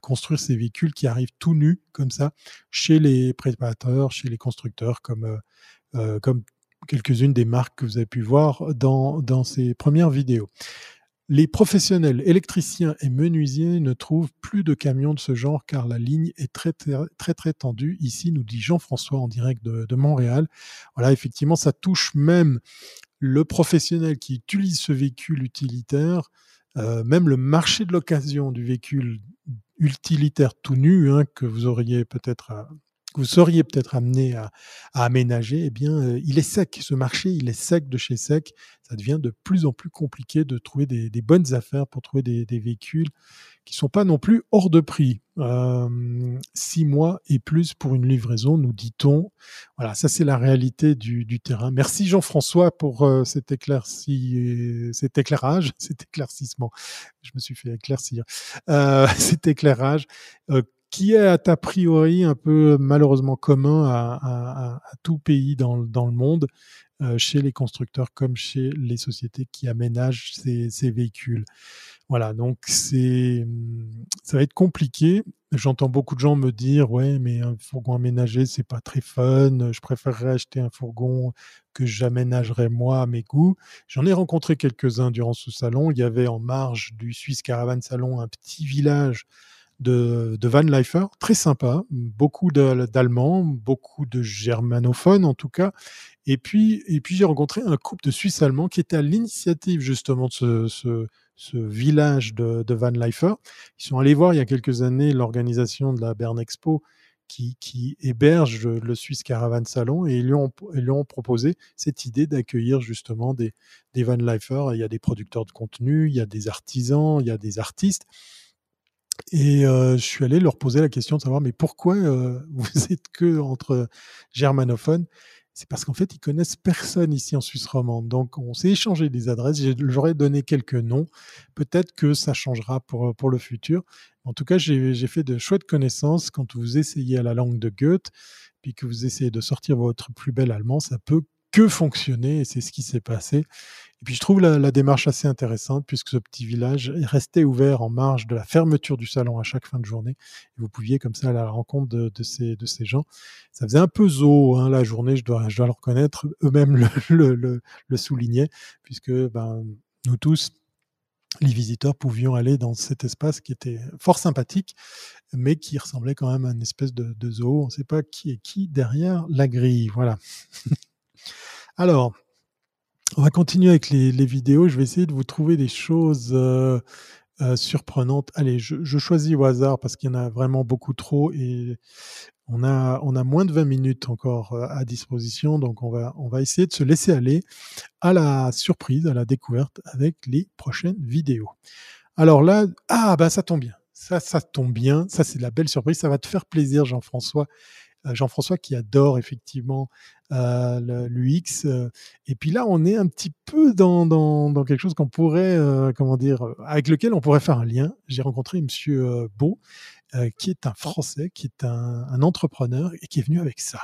construire ces véhicules qui arrivent tout nus, comme ça, chez les préparateurs, chez les constructeurs, comme, euh, euh, quelques-unes des marques que vous avez pu voir dans ces premières vidéos. Les professionnels électriciens et menuisiers ne trouvent plus de camions de ce genre car la ligne est très très très, tendue. Ici, nous dit Jean-François en direct de, Montréal. Voilà, effectivement, ça touche même le professionnel qui utilise ce véhicule utilitaire, euh, même le marché de l'occasion du véhicule utilitaire tout nu hein, que vous auriez peut-être vous seriez peut-être amené à, aménager, eh bien, euh, il est sec. Ce marché, il est sec de chez sec. Ça devient de plus en plus compliqué de trouver des, bonnes affaires pour trouver des, véhicules qui sont pas non plus hors de prix. Euh, six mois et plus pour une livraison, nous dit-on. Voilà, ça c'est la réalité du, terrain. Merci Jean-François pour euh, cet, éclairci, cet éclairage, cet éclaircissement. Je me suis fait éclaircir. cet éclairage qui est a priori un peu malheureusement commun à, tout pays dans, le monde, euh, chez les constructeurs comme chez les sociétés qui aménagent ces, véhicules. Voilà, donc c'est ça va être compliqué. J'entends beaucoup de gens me dire ouais, mais un fourgon aménagé c'est pas très fun. Je préférerais acheter un fourgon que j'aménagerais moi à mes goûts. J'en ai rencontré quelques-uns durant ce salon. Il y avait en marge du Swiss Caravan Salon un petit village de, Van Leifer, très sympa, beaucoup d'Allemands, beaucoup de germanophones en tout cas. Et puis, et puis j'ai rencontré un couple de Suisses allemands qui était à l'initiative justement de ce, village de, Van Leifer. Ils sont allés voir il y a quelques années l'organisation de la Bern Expo qui, héberge le Swiss Caravan Salon et ils lui ont, proposé cette idée d'accueillir justement des, Van Leifer. Il y a des producteurs de contenu, il y a des artisans, il y a des artistes. Et je suis allé leur poser la question de savoir, mais pourquoi vous êtes que entre germanophones? C'est parce qu'en fait, ils connaissent personne ici en Suisse romande. Donc, on s'est échangé des adresses. J'aurais donné quelques noms. Peut-être que ça changera pour, pour le futur. En tout cas, j'ai fait de chouettes connaissances. Quand vous essayez à la langue de Goethe, puis que vous essayez de sortir votre plus bel allemand, ça peut que fonctionner. Et c'est ce qui s'est passé. Et puis je trouve la, démarche assez intéressante puisque ce petit village est resté ouvert en marge de la fermeture du salon à chaque fin de journée. Et vous pouviez comme ça aller à la rencontre de, ces, de ces gens. Ça faisait un peu zoo hein, la journée, je dois, je dois le reconnaître. Eux-mêmes le, le, le, soulignaient puisque ben, nous tous, les visiteurs pouvions aller dans cet espace qui était fort sympathique, mais qui ressemblait quand même à une espèce de, de zoo. On ne sait pas qui est qui derrière la grille. Voilà. Alors, on va continuer avec les, vidéos. Je vais essayer de vous trouver des choses euh, euh, surprenantes. Allez, je, choisis au hasard parce qu'il y en a vraiment beaucoup trop et on a, on a moins de 20 minutes encore euh, à disposition. Donc, on va, on va essayer de se laisser aller à la surprise, à la découverte avec les prochaines vidéos. Alors là, ah, bah ça tombe bien. Ça, ça tombe bien. Ça, c'est la belle surprise. Ça va te faire plaisir, Jean-François. Euh, Jean-François qui adore effectivement euh, l'UX. Euh, et puis là, on est un petit peu dans, dans, quelque chose qu'on pourrait, comment dire, avec lequel on pourrait faire un lien. J'ai rencontré Monsieur Beau, qui est un Français, qui est un, entrepreneur et qui est venu avec ça.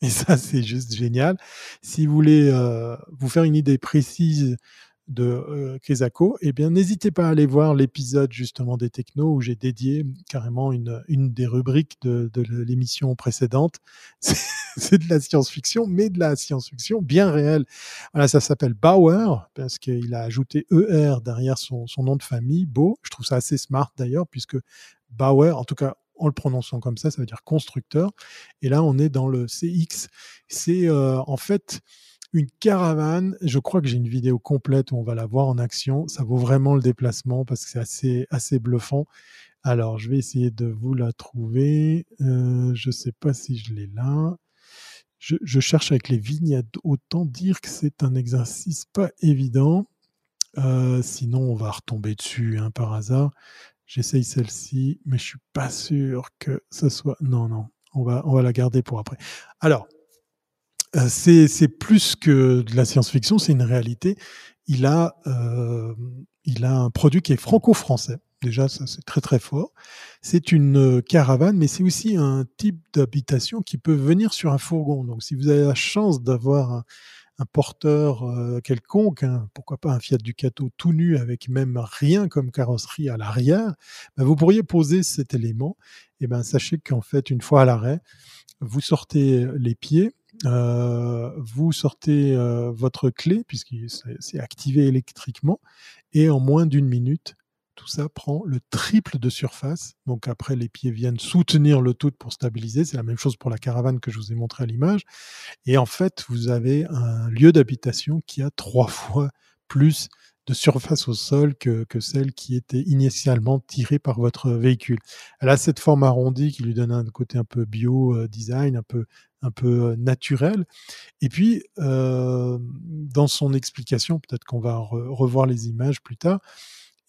Et ça, c'est juste génial. Si vous voulez vous faire une idée précise de euh, Kesako, eh bien, n'hésitez pas à aller voir l'épisode justement des technos où j'ai dédié carrément une, des rubriques de, de l'émission précédente. C'est de la science-fiction, mais de la science-fiction bien réelle. Voilà, ça s'appelle Bauer parce qu'il a ajouté ER derrière son, son nom de famille, Beau. Je trouve ça assez smart d'ailleurs puisque Bauer, en tout cas en le prononçant comme ça, ça veut dire constructeur. Et là, on est dans le CX. C'est euh, en fait une caravane, je crois que j'ai une vidéo complète où on va la voir en action. Ça vaut vraiment le déplacement parce que c'est assez, assez bluffant. Alors, je vais essayer de vous la trouver. Euh, je ne sais pas si je l'ai là. Je, cherche avec les vignettes. Autant dire que c'est un exercice pas évident. Euh, sinon, on va retomber dessus hein, par hasard. J'essaye celle-ci, mais je suis pas sûr que ce soit. Non, non. On va, on va la garder pour après. Alors, c'est plus que de la science-fiction, c'est une réalité. Il a, euh, il a un produit qui est franco-français. Déjà, ça c'est très très fort. C'est une caravane, mais c'est aussi un type d'habitation qui peut venir sur un fourgon. Donc, si vous avez la chance d'avoir un, porteur euh, quelconque, hein, pourquoi pas un Fiat Ducato tout nu avec même rien comme carrosserie à l'arrière, ben, vous pourriez poser cet élément. Et ben sachez qu'en fait, une fois à l'arrêt, vous sortez les pieds, euh, vous sortez euh, votre clé, puisque c'est activé électriquement, et en moins d'une minute, tout ça prend le triple de surface. Donc après, les pieds viennent soutenir le tout pour stabiliser. C'est la même chose pour la caravane que je vous ai montré à l'image. Et en fait, vous avez un lieu d'habitation qui a trois fois plus de surface au sol que, celle qui était initialement tirée par votre véhicule. Elle a cette forme arrondie qui lui donne un côté un peu bio euh, design, un peu un peu naturel. Et puis, dans son explication, peut-être qu'on va revoir les images plus tard,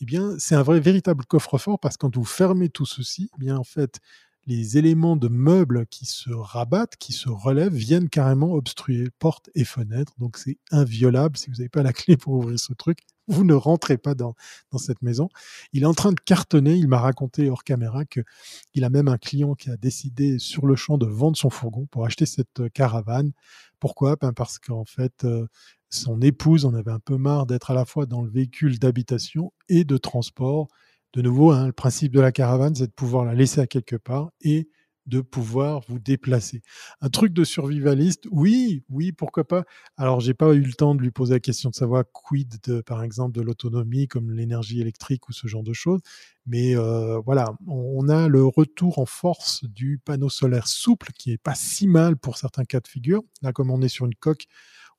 eh bien, c'est un vrai véritable coffre-fort parce que quand vous fermez tout ceci, eh bien, en fait, les éléments de meubles qui se rabattent, qui se relèvent, viennent carrément obstruer portes et fenêtres. Donc c'est inviolable. Si vous n'avez pas la clé pour ouvrir ce truc, vous ne rentrez pas dans, cette maison. Il est en train de cartonner. Il m'a raconté hors caméra qu'il a même un client qui a décidé sur le champ de vendre son fourgon pour acheter cette euh, caravane. Pourquoi? Ben Parce qu'en fait, euh, son épouse en avait un peu marre d'être à la fois dans le véhicule d'habitation et de transport de nouveau, hein, le principe de la caravane, c'est de pouvoir la laisser à quelque part et de pouvoir vous déplacer. Un truc de survivaliste, oui, oui, pourquoi pas. Alors, j'ai pas eu le temps de lui poser la question de savoir quid, par exemple, de l'autonomie comme l'énergie électrique ou ce genre de choses. Mais euh, voilà, on, a le retour en force du panneau solaire souple qui est pas si mal pour certains cas de figure. Là, comme on est sur une coque,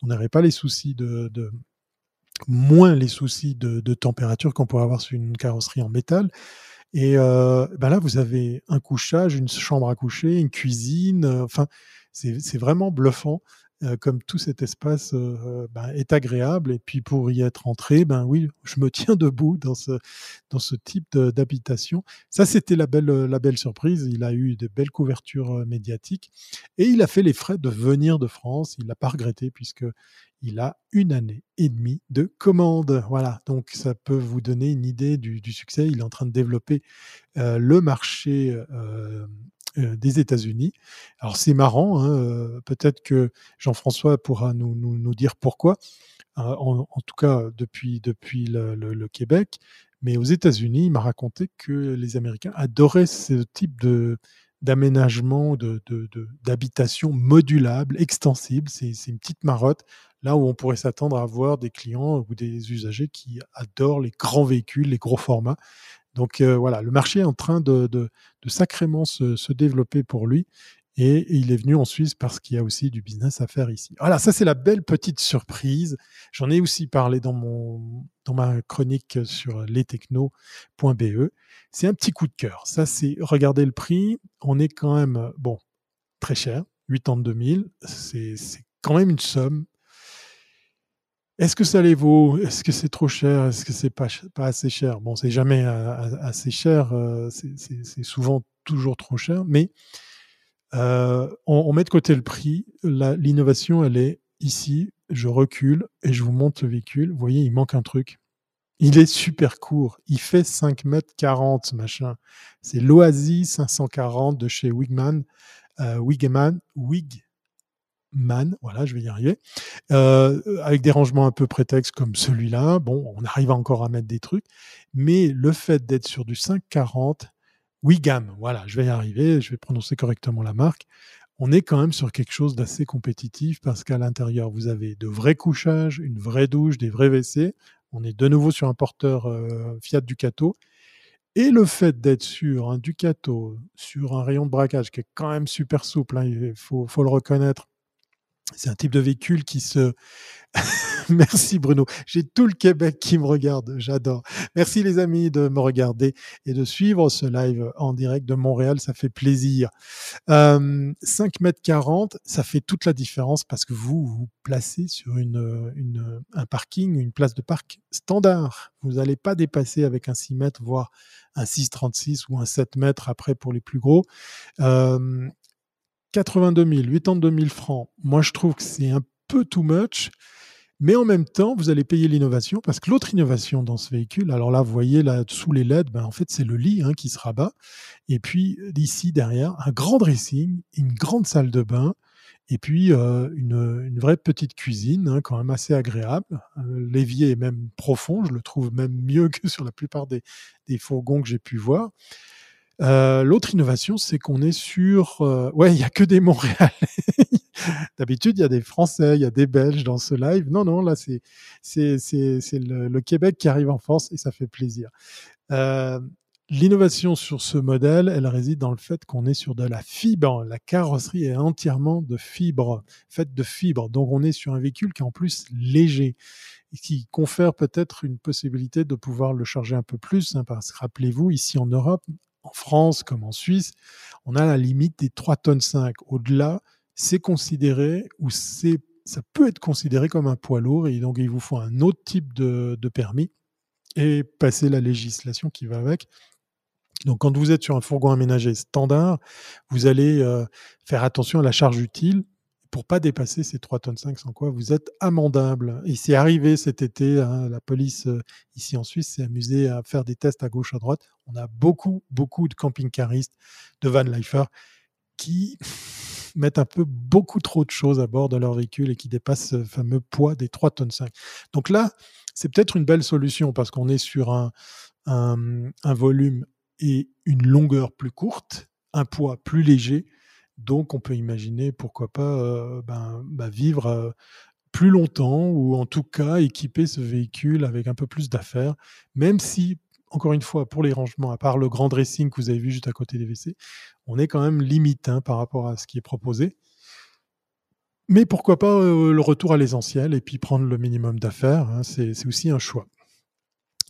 on n'aurait pas les soucis de, moins les soucis de, température qu'on pourrait avoir sur une carrosserie en métal. Et euh, ben là, vous avez un couchage, une chambre à coucher, une cuisine. Euh, enfin, c'est vraiment bluffant. Euh, comme tout cet espace ben, est agréable. Et puis pour y être entré, ben oui, je me tiens debout dans ce, dans ce type d'habitation. Ça, c'était la belle, la belle surprise. Il a eu de belles couvertures médiatiques et il a fait les frais de venir de France. Il n'a pas regretté puisque il a une année et demie de commande. Voilà, donc ça peut vous donner une idée du, succès. Il est en train de développer euh, le marché euh, euh, des États-Unis. Alors c'est marrant, hein, peut-être que Jean-François pourra nous, dire pourquoi. en, tout cas depuis, depuis le, Québec. Mais aux États-Unis, il m'a raconté que les Américains adoraient ce type de d'aménagement, d'habitation de, modulable, extensible. C'est une petite marotte là où on pourrait s'attendre à avoir des clients ou des usagers qui adorent les grands véhicules, les gros formats. Donc euh, voilà, le marché est en train de, sacrément se, développer pour lui. Et, il est venu en Suisse parce qu'il y a aussi du business à faire ici. Voilà, ça c'est la belle petite surprise. J'en ai aussi parlé dans, mon, dans ma chronique sur lestechno.be. C'est un petit coup de cœur. Ça c'est, regardez le prix, on est quand même, bon, très cher, 82 000. C'est quand même une somme est-ce que ça les vaut? Est-ce que c'est trop cher? Est-ce que c'est pas, pas assez cher? Bon, c'est jamais assez cher, euh, c'est souvent toujours trop cher, mais euh, on, met de côté le prix. L'innovation, elle est ici. Je recule et je vous montre le véhicule. Vous voyez, il manque un truc. Il est super court. Il fait 5 mètres 40, machin. C'est l'Oasis 540 de chez Wigman. Euh, Wigman, Wig, man, voilà, je vais y arriver, euh, avec des rangements un peu prétextes comme celui-là. Bon, on arrive encore à mettre des trucs, mais le fait d'être sur du 540, Wigam, voilà, je vais y arriver, je vais prononcer correctement la marque. On est quand même sur quelque chose d'assez compétitif parce qu'à l'intérieur, vous avez de vrais couchages, une vraie douche, des vrais WC. On est de nouveau sur un porteur euh, Fiat Ducato. Et le fait d'être sur un Ducato, sur un rayon de braquage qui est quand même super souple, hein, il faut, faut, le reconnaître, c'est un type de véhicule qui se... Merci Bruno. J'ai tout le Québec qui me regarde. J'adore. Merci les amis de me regarder et de suivre ce live en direct de Montréal. Ça fait plaisir. Euh, 5 mètres 40, ça fait toute la différence parce que vous vous placez sur une, un parking, une place de parc standard. Vous n'allez pas dépasser avec un 6 mètres, voire un 6,36 ou un 7 mètres après pour les plus gros. 82 000, 82 000 francs, moi je trouve que c'est un peu too much. Mais en même temps, vous allez payer l'innovation parce que l'autre innovation dans ce véhicule, alors là, vous voyez là sous les LED, ben, en fait, c'est le lit hein, qui se rabat. Et puis ici derrière, un grand dressing, une grande salle de bain, et puis euh, une, vraie petite cuisine, hein, quand même assez agréable. Euh, l'évier est même profond, je le trouve même mieux que sur la plupart des, des fourgons que j'ai pu voir. Euh, l'autre innovation, c'est qu'on est sur... Euh, ouais, il n'y a que des Montréalais. D'habitude, il y a des Français, il y a des Belges dans ce live. Non, non, là, c'est le, le, Québec qui arrive en force et ça fait plaisir. Euh, l'innovation sur ce modèle, elle réside dans le fait qu'on est sur de la fibre. La carrosserie est entièrement de fibre, faite de fibre. Donc, on est sur un véhicule qui est en plus léger qui confère peut-être une possibilité de pouvoir le charger un peu plus. Hein, parce que rappelez-vous, ici en Europe, en France comme en Suisse, on a la limite des 3 tonnes 5. Au-delà, c'est considéré ou c'est ça peut être considéré comme un poids lourd et donc il vous faut un autre type de, permis et passer la législation qui va avec. Donc quand vous êtes sur un fourgon aménagé standard, vous allez euh, faire attention à la charge utile pour pas dépasser ces 3 tonnes 5 sans quoi vous êtes amendable. Et c'est arrivé cet été, hein, la police euh, ici en Suisse s'est amusée à faire des tests à gauche, à droite. On a beaucoup, beaucoup de camping-caristes, de van lifer qui mettent un peu beaucoup trop de choses à bord de leur véhicule et qui dépassent ce fameux poids des 3 tonnes 5. Donc là, c'est peut-être une belle solution parce qu'on est sur un, un volume et une longueur plus courte, un poids plus léger donc, on peut imaginer, pourquoi pas, ben, bah, vivre plus longtemps ou en tout cas équiper ce véhicule avec un peu plus d'affaires, même si, encore une fois, pour les rangements, à part le grand dressing que vous avez vu juste à côté des WC, on est quand même limite hein, par rapport à ce qui est proposé. Mais pourquoi pas le retour à l'essentiel et puis prendre le minimum d'affaires, hein, c'est aussi un choix.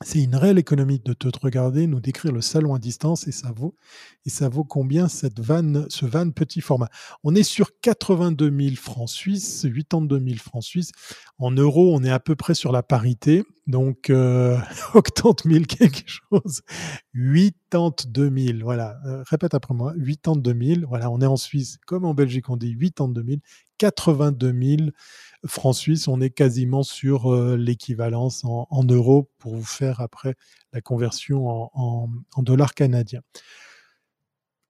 C'est une réelle économie de te regarder, nous décrire le salon à distance et ça vaut, et ça vaut combien cette vanne, ce van petit format? On est sur 82 000 francs suisses, 82 000 francs suisses. En euros, on est à peu près sur la parité. Donc, euh, 80 000 quelque chose. 82 000, voilà. Euh, répète après moi, 82 000. Voilà, on est en Suisse comme en Belgique, on dit 82 000. 82 000 francs suisses, on est quasiment sur euh, l'équivalence en, euros pour vous faire après la conversion en, dollars canadiens.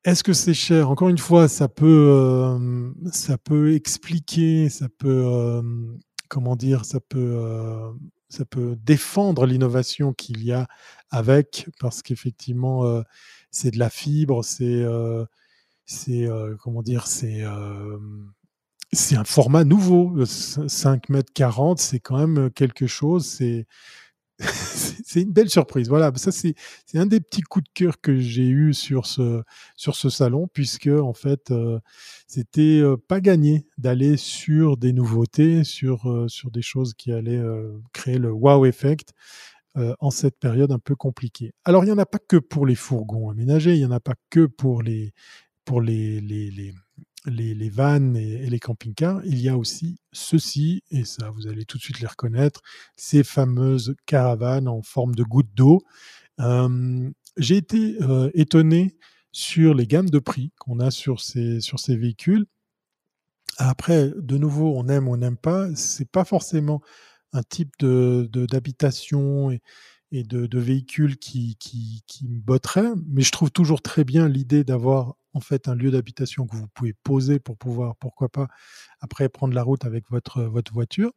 Est-ce que c'est cher? Encore une fois, ça peut, euh, expliquer, ça peut euh, comment dire, ça peut, défendre l'innovation qu'il y a avec, parce qu'effectivement, c'est de la fibre, c'est comment dire, c'est c'est un format nouveau. 5 mètres 40, c'est quand même quelque chose. C'est c'est une belle surprise. Voilà, ça c'est un des petits coups de cœur que j'ai eu sur ce sur ce salon, puisque en fait euh, c'était euh, pas gagné d'aller sur des nouveautés, sur euh, sur des choses qui allaient créer le wow effect. en cette période un peu compliquée. Alors, il n'y en a pas que pour les fourgons aménagés, il n'y en a pas que pour les, pour les, les, les les, vannes et, les camping-cars, il y a aussi ceci, et ça vous allez tout de suite les reconnaître, ces fameuses caravanes en forme de gouttes d'eau. J'ai été étonné sur les gammes de prix qu'on a sur ces, sur ces véhicules. Après, de nouveau, on aime ou on n'aime pas, c'est pas forcément un type de d'habitation et, et de, de véhicules qui, qui, qui, me botterait, mais je trouve toujours très bien l'idée d'avoir en fait un lieu d'habitation que vous pouvez poser pour pouvoir, pourquoi pas, après prendre la route avec votre, votre voiture.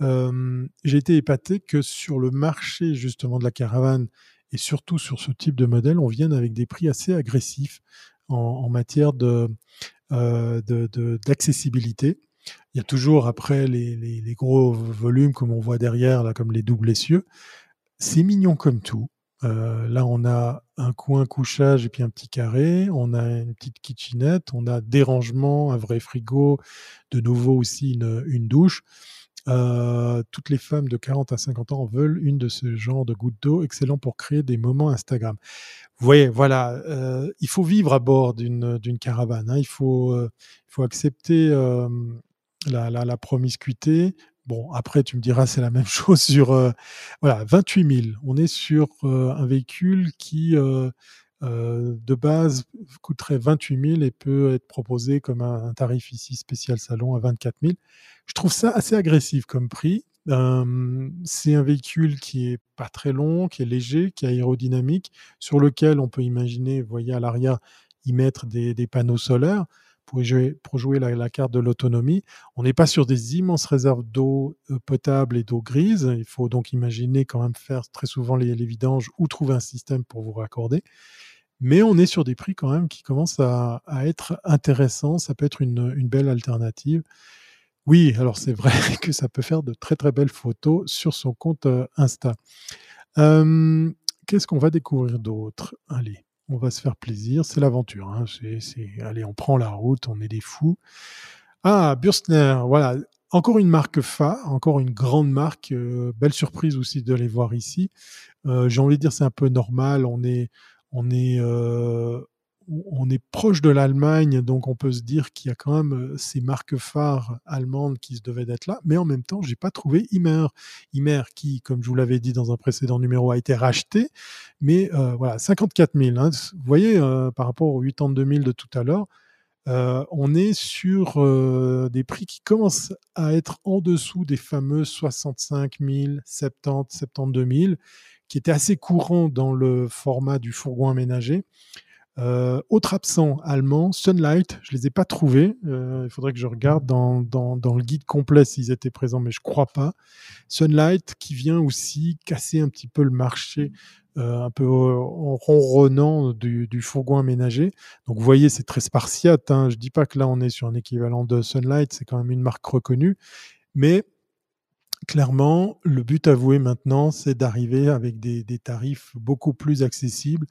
J'ai été épaté que sur le marché justement de la caravane et surtout sur ce type de modèle, on vienne avec des prix assez agressifs en, matière de, euh, d'accessibilité. De, Il y a toujours après les, les, les, gros volumes comme on voit derrière, là, comme les doubles essieux. C'est mignon comme tout. Euh, là, on a un coin couchage et puis un petit carré. On a une petite kitchenette. On a des rangements, un vrai frigo. De nouveau aussi une, douche. Euh, toutes les femmes de 40 à 50 ans veulent une de ce genre de gouttes d'eau, excellent pour créer des moments Instagram. Vous voyez, voilà, euh, il faut vivre à bord d'une caravane. Hein. Il, faut, faut accepter la, promiscuité, Bon, après, tu me diras, c'est la même chose sur euh, voilà, 28 000. On est sur euh, un véhicule qui, euh, de base, coûterait 28 000 et peut être proposé comme un, tarif ici spécial salon à 24 000. Je trouve ça assez agressif comme prix. c'est un véhicule qui est pas très long, qui est léger, qui est aérodynamique, sur lequel on peut imaginer, vous voyez à l'arrière, y mettre des, des panneaux solaires pour jouer, la, carte de l'autonomie. On n'est pas sur des immenses réserves d'eau euh, potable et d'eau grise. Il faut donc imaginer quand même faire très souvent les, vidanges ou trouver un système pour vous raccorder. Mais on est sur des prix quand même qui commencent à, être intéressants. Ça peut être une, belle alternative. Oui, alors c'est vrai que ça peut faire de très très belles photos sur son compte euh, Insta. Qu'est-ce qu'on va découvrir d'autre? Allez on va se faire plaisir, c'est l'aventure. Hein. Allez, on prend la route, on est des fous. Ah, Bürstner, voilà, encore une marque phare, encore une grande marque. Euh, belle surprise aussi de les voir ici. Euh, j'ai envie de dire c'est un peu normal. On est, on est, euh, on est proche de l'Allemagne, donc on peut se dire qu'il y a quand même euh, ces marques phares allemandes qui se devaient d'être là, mais en même temps, j'ai pas trouvé Imer. Imer qui, comme je vous l'avais dit dans un précédent numéro, a été racheté, mais euh, voilà, 54 000. Hein. Vous voyez, euh, par rapport aux 82 000 de tout à l'heure, on est sur des prix qui commencent à être en dessous des fameux 65 000, 70, 72 000, qui étaient assez courants dans le format du fourgon aménagé. Euh, autre absent allemand, Sunlight, je les ai pas trouvés. Euh, il faudrait que je regarde dans, dans, dans le guide complet s'ils étaient présents, mais je crois pas. Sunlight qui vient aussi casser un petit peu le marché, euh, un peu en ronronnant du, du, fourgon aménagé. Donc vous voyez, c'est très spartiate. Hein. Je dis pas que là on est sur un équivalent de Sunlight, c'est quand même une marque reconnue, mais clairement, le but avoué maintenant, c'est d'arriver avec des, des, tarifs beaucoup plus accessibles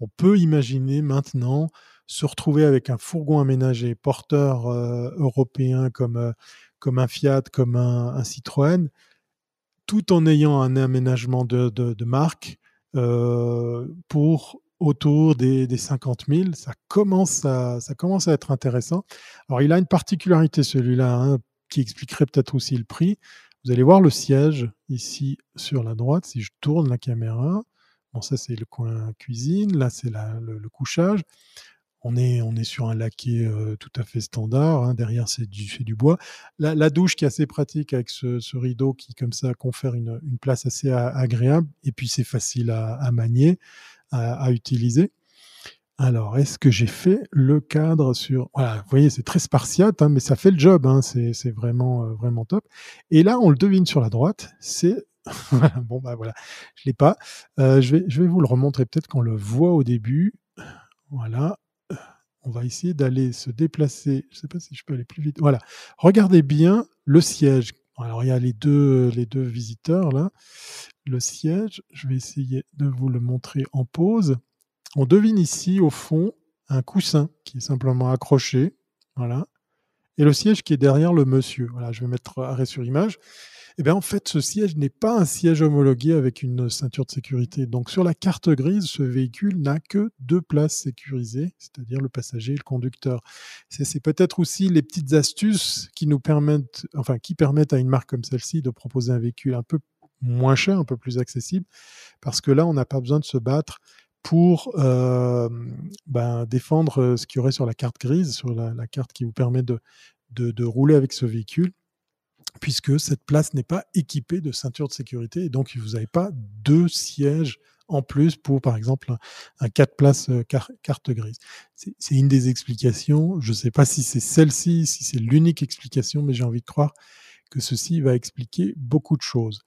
on peut imaginer maintenant se retrouver avec un fourgon aménagé porteur euh, européen comme, euh, comme un Fiat, comme un, Citroën, tout en ayant un aménagement de, marque euh, pour autour des, des, 50 000. Ça commence, à, ça commence à être intéressant. Alors, il a une particularité, celui-là, hein, qui expliquerait peut-être aussi le prix. Vous allez voir le siège ici sur la droite, si je tourne la caméra. Bon, ça, c'est le coin cuisine. Là, c'est le, couchage. On est, on est sur un laqué euh, tout à fait standard. Hein. Derrière, c'est du, du bois. La, douche qui est assez pratique avec ce, rideau qui, comme ça, confère une, une place assez agréable. Et puis, c'est facile à, manier, à, à, utiliser. Alors, est-ce que j'ai fait le cadre sur... Voilà, vous voyez, c'est très spartiate, hein, mais ça fait le job, hein, c'est vraiment, euh, vraiment top. Et là, on le devine sur la droite, c'est... bon, bah voilà, je l'ai pas. Euh, je, vais, je vais vous le remontrer peut-être qu'on le voit au début. Voilà. On va essayer d'aller se déplacer. Je ne sais pas si je peux aller plus vite. Voilà. Regardez bien le siège. Alors, il y a les deux, les deux visiteurs là. Le siège, je vais essayer de vous le montrer en pause. On devine ici, au fond, un coussin qui est simplement accroché. Voilà. Et le siège qui est derrière le monsieur. Voilà, je vais mettre arrêt sur image. Eh bien, en fait, ce siège n'est pas un siège homologué avec une ceinture de sécurité. Donc, sur la carte grise, ce véhicule n'a que deux places sécurisées, c'est-à-dire le passager et le conducteur. C'est peut-être aussi les petites astuces qui nous permettent, enfin, qui permettent à une marque comme celle-ci de proposer un véhicule un peu moins cher, un peu plus accessible, parce que là, on n'a pas besoin de se battre pour euh, ben, défendre euh, ce qu'il y aurait sur la carte grise, sur la, carte qui vous permet de, rouler avec ce véhicule, puisque cette place n'est pas équipée de ceinture de sécurité, et donc vous n'avez pas deux sièges en plus pour, par exemple, un, 4 places euh, carte grise. C'est une des explications. Je ne sais pas si c'est celle-ci, si c'est l'unique explication, mais j'ai envie de croire que ceci va expliquer beaucoup de choses.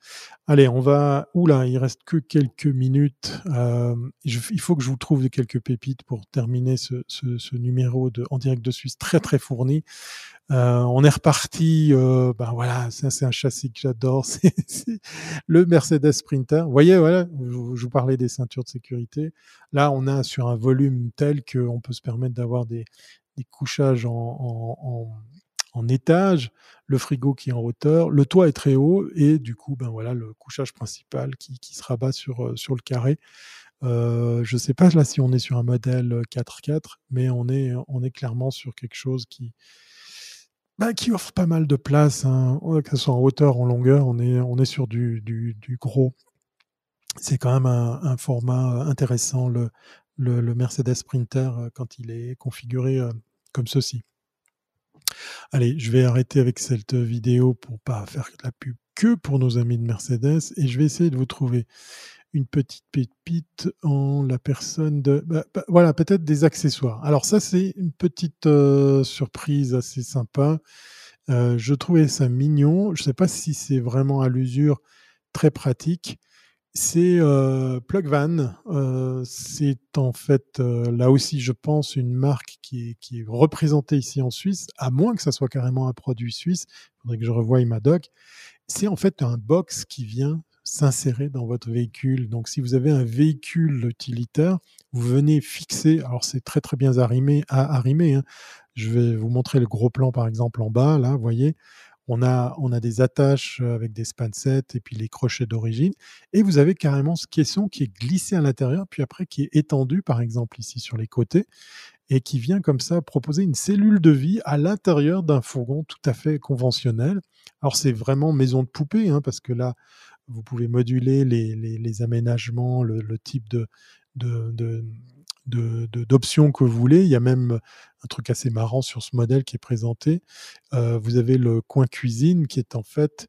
Allez, on va... Oula, il reste que quelques minutes. Euh, il faut que je vous trouve quelques pépites pour terminer ce, numéro de, en direct de Suisse très très fourni. Euh, on est reparti. Euh, ben voilà, ça c'est un châssis que j'adore. C'est le Mercedes Sprinter. Vous voyez, voilà, je, vous parlais des ceintures de sécurité. Là, on a sur un volume tel qu'on peut se permettre d'avoir des, couchages en en étage, le frigo qui est en hauteur, le toit est très haut et du coup, ben voilà, le couchage principal qui, se rabat sur, euh, sur le carré. Euh, je ne sais pas là si on est sur un modèle 4x4, mais on est, on est clairement sur quelque chose qui, ben, qui offre pas mal de place, hein. que ce soit en hauteur, en longueur, on est, on est sur du, du, gros. C'est quand même un, format intéressant, le, le, le, Mercedes Sprinter, euh, quand il est configuré comme ceci. Allez, je vais arrêter avec cette vidéo pour pas faire la pub que pour nos amis de Mercedes et je vais essayer de vous trouver une petite pépite en la personne de... Bah, bah, voilà, peut-être des accessoires. Alors ça, c'est une petite euh, surprise assez sympa. Euh, je trouvais ça mignon. Je ne sais pas si c'est vraiment à l'usure très pratique c'est euh, Plugvan. Euh, c'est en fait euh, là aussi, je pense, une marque qui est, qui est, représentée ici en Suisse, à moins que ça soit carrément un produit suisse. Il faudrait que je revoie ma doc. C'est en fait un box qui vient s'insérer dans votre véhicule. Donc, si vous avez un véhicule utilitaire, vous venez fixer. Alors, c'est très très bien arrimé. À, arrimé hein. Je vais vous montrer le gros plan, par exemple, en bas. Là, vous voyez. On a, on a des attaches avec des spansets et puis les crochets d'origine. Et vous avez carrément ce caisson qui est glissé à l'intérieur, puis après qui est étendu, par exemple ici sur les côtés, et qui vient comme ça proposer une cellule de vie à l'intérieur d'un fourgon tout à fait conventionnel. Alors c'est vraiment maison de poupée, hein, parce que là, vous pouvez moduler les, aménagements, le, type de, d'options que vous voulez. Il y a même un truc assez marrant sur ce modèle qui est présenté. Euh, vous avez le coin cuisine qui est en fait,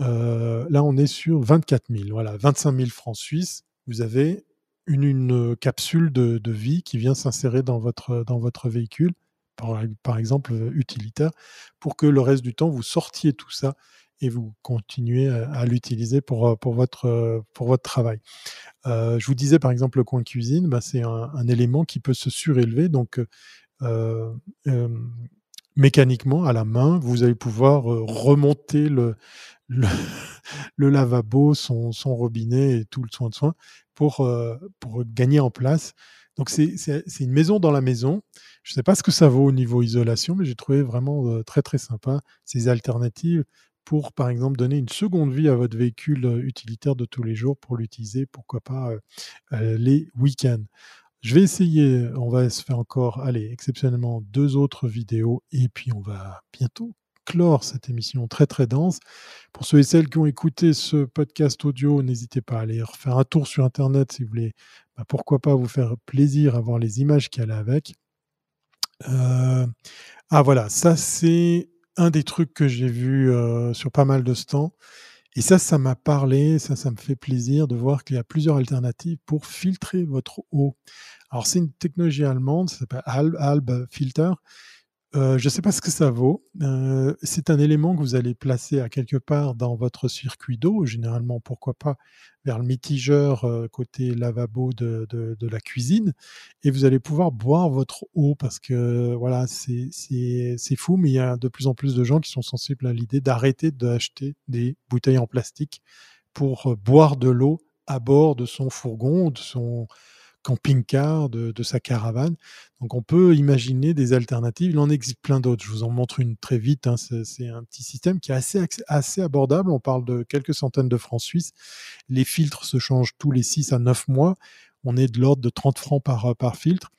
euh, là on est sur 24 000, voilà, 25 000 francs suisses. Vous avez une, capsule de, vie qui vient s'insérer dans votre, dans votre véhicule, par, par, exemple utilitaire, pour que le reste du temps vous sortiez tout ça et vous continuez à, l'utiliser pour, pour, votre, pour votre travail. Euh, je vous disais par exemple le coin cuisine, bah, c'est un, élément qui peut se surélever. Donc euh, euh, mécaniquement, à la main, vous allez pouvoir remonter le, le, lavabo, son, son, robinet et tout le soin de soin pour, pour gagner en place. Donc c'est une maison dans la maison. Je ne sais pas ce que ça vaut au niveau isolation, mais j'ai trouvé vraiment très très sympa ces alternatives pour, par exemple, donner une seconde vie à votre véhicule utilitaire de tous les jours pour l'utiliser, pourquoi pas, les week-ends. Je vais essayer, on va se faire encore, allez, exceptionnellement deux autres vidéos et puis on va bientôt clore cette émission très très dense. Pour ceux et celles qui ont écouté ce podcast audio, n'hésitez pas à aller refaire un tour sur Internet si vous voulez, bah, pourquoi pas vous faire plaisir à voir les images qui allaient avec. ah voilà, ça c'est un des trucs que j'ai vu sur pas mal de stands Et ça, ça m'a parlé, ça, ça me fait plaisir de voir qu'il y a plusieurs alternatives pour filtrer votre eau. Alors, c'est une technologie allemande, ça s'appelle Alb, Alb Filter. Euh, je ne sais pas ce que ça vaut. Euh, c'est un élément que vous allez placer à quelque part dans votre circuit d'eau, généralement, pourquoi pas, vers le mitigeur euh, côté lavabo de, de, la cuisine, et vous allez pouvoir boire votre eau parce que voilà, c'est fou, mais il y a de plus en plus de gens qui sont sensibles à l'idée d'arrêter d'acheter des bouteilles en plastique pour boire de l'eau à bord de son fourgon, de son, camping-car, de, sa caravane. Donc on peut imaginer des alternatives. Il en existe plein d'autres. Je vous en montre une très vite. Hein. C'est un petit système qui est assez, assez abordable. On parle de quelques centaines de francs suisses. Les filtres se changent tous les 6 à 9 mois. On est de l'ordre de 30 francs par, par filtre.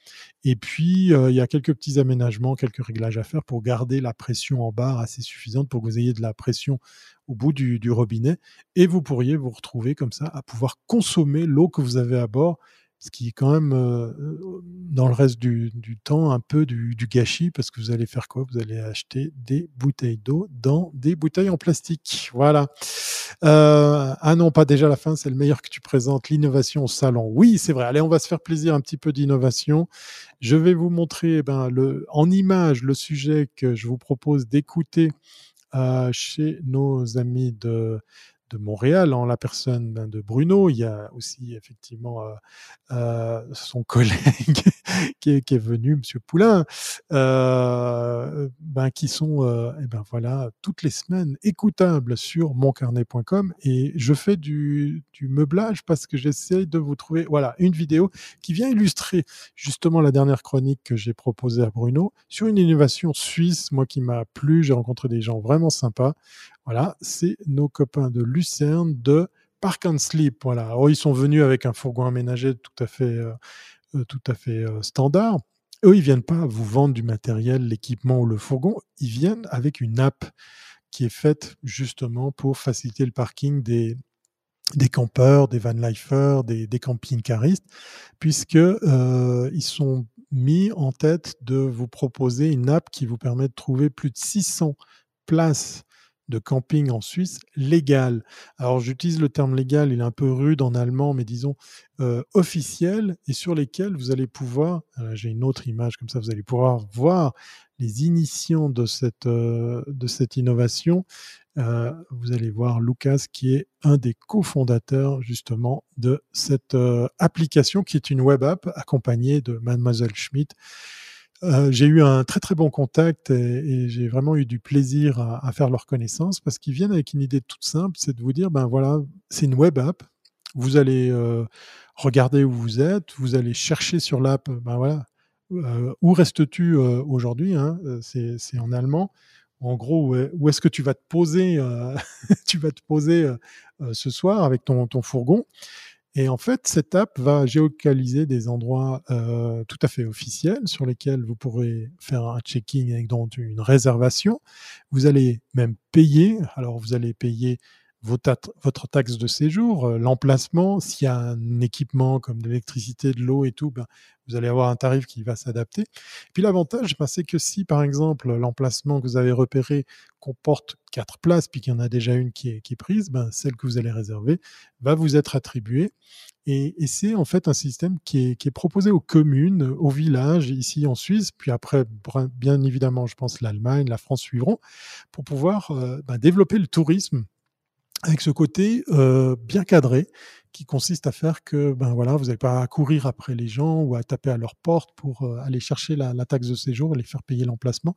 Et puis, euh, il y a quelques petits aménagements, quelques réglages à faire pour garder la pression en barre assez suffisante pour que vous ayez de la pression au bout du robinet. Et vous pourriez vous retrouver comme ça à pouvoir consommer l'eau que vous avez à bord ce qui est quand même euh, dans le reste du, temps un peu du, gâchis parce que vous allez faire quoi? Vous allez acheter des bouteilles d'eau dans des bouteilles en plastique. Voilà. Euh, ah non, pas déjà la fin, c'est le meilleur que tu présentes, l'innovation au salon. Oui, c'est vrai. Allez, on va se faire plaisir un petit peu d'innovation. Je vais vous montrer eh ben, en image le sujet que je vous propose d'écouter euh, chez nos amis de de Montréal en la personne ben, de Bruno. Il y a aussi effectivement euh, euh, son collègue qui, est, qui, est, venu, Monsieur Poulain, euh, ben, qui sont et eh ben voilà toutes les semaines écoutables sur moncarnet.com et je fais du, du meublage parce que j'essaie de vous trouver voilà une vidéo qui vient illustrer justement la dernière chronique que j'ai proposée à Bruno sur une innovation suisse, moi qui m'a plu. J'ai rencontré des gens vraiment sympas. Voilà, c'est nos copains de Lucerne de Park and Sleep. Voilà, oh, ils sont venus avec un fourgon aménagé tout à fait, euh, euh, euh, standard. Eux, ils viennent pas vous vendre du matériel, l'équipement ou le fourgon. Ils viennent avec une app qui est faite justement pour faciliter le parking des, campeurs, des vanlifers, des, des camping-caristes, puisque ils sont mis en tête de vous proposer une app qui vous permet de trouver plus de 600 places de camping en Suisse légal. Alors j'utilise le terme légal, il est un peu rude en allemand, mais disons euh, officiel, et sur lesquels vous allez pouvoir, euh, j'ai une autre image comme ça, vous allez pouvoir voir les initiants de cette, euh, de cette innovation. vous allez voir Lucas qui est un des cofondateurs justement de cette application qui est une web app accompagnée de Mademoiselle Schmidt euh, j'ai eu un très très bon contact et, j'ai vraiment eu du plaisir à, faire leur connaissance parce qu'ils viennent avec une idée toute simple, c'est de vous dire ben voilà, c'est une web app. Vous allez euh, regarder où vous êtes, vous allez chercher sur l'app, ben voilà, euh, où restes-tu aujourd'hui hein, C'est en allemand. En gros, où est-ce que tu vas te poser Tu vas te poser ce soir avec ton, ton fourgon. Et en fait, cette app va géolocaliser des endroits euh, tout à fait officiels sur lesquels vous pourrez faire un check-in avec donc une réservation. Vous allez même payer. Alors, vous allez payer votre taxe de séjour, euh, l'emplacement, s'il y a un équipement comme de l'électricité, de l'eau et tout, ben, vous allez avoir un tarif qui va s'adapter. Puis l'avantage, ben, c'est que si par exemple l'emplacement que vous avez repéré comporte quatre places, puis qu'il y en a déjà une qui est, prise, ben, celle que vous allez réserver va vous être attribuée. Et, c'est en fait un système qui est, qui est, proposé aux communes, aux villages, ici en Suisse, puis après, bien évidemment, je pense l'Allemagne, la France suivront, pour pouvoir euh, ben, développer le tourisme avec ce côté euh, bien cadré qui consiste à faire que ben voilà, vous n'avez pas à courir après les gens ou à taper à leur porte pour euh, aller chercher la, taxe de séjour et les faire payer l'emplacement.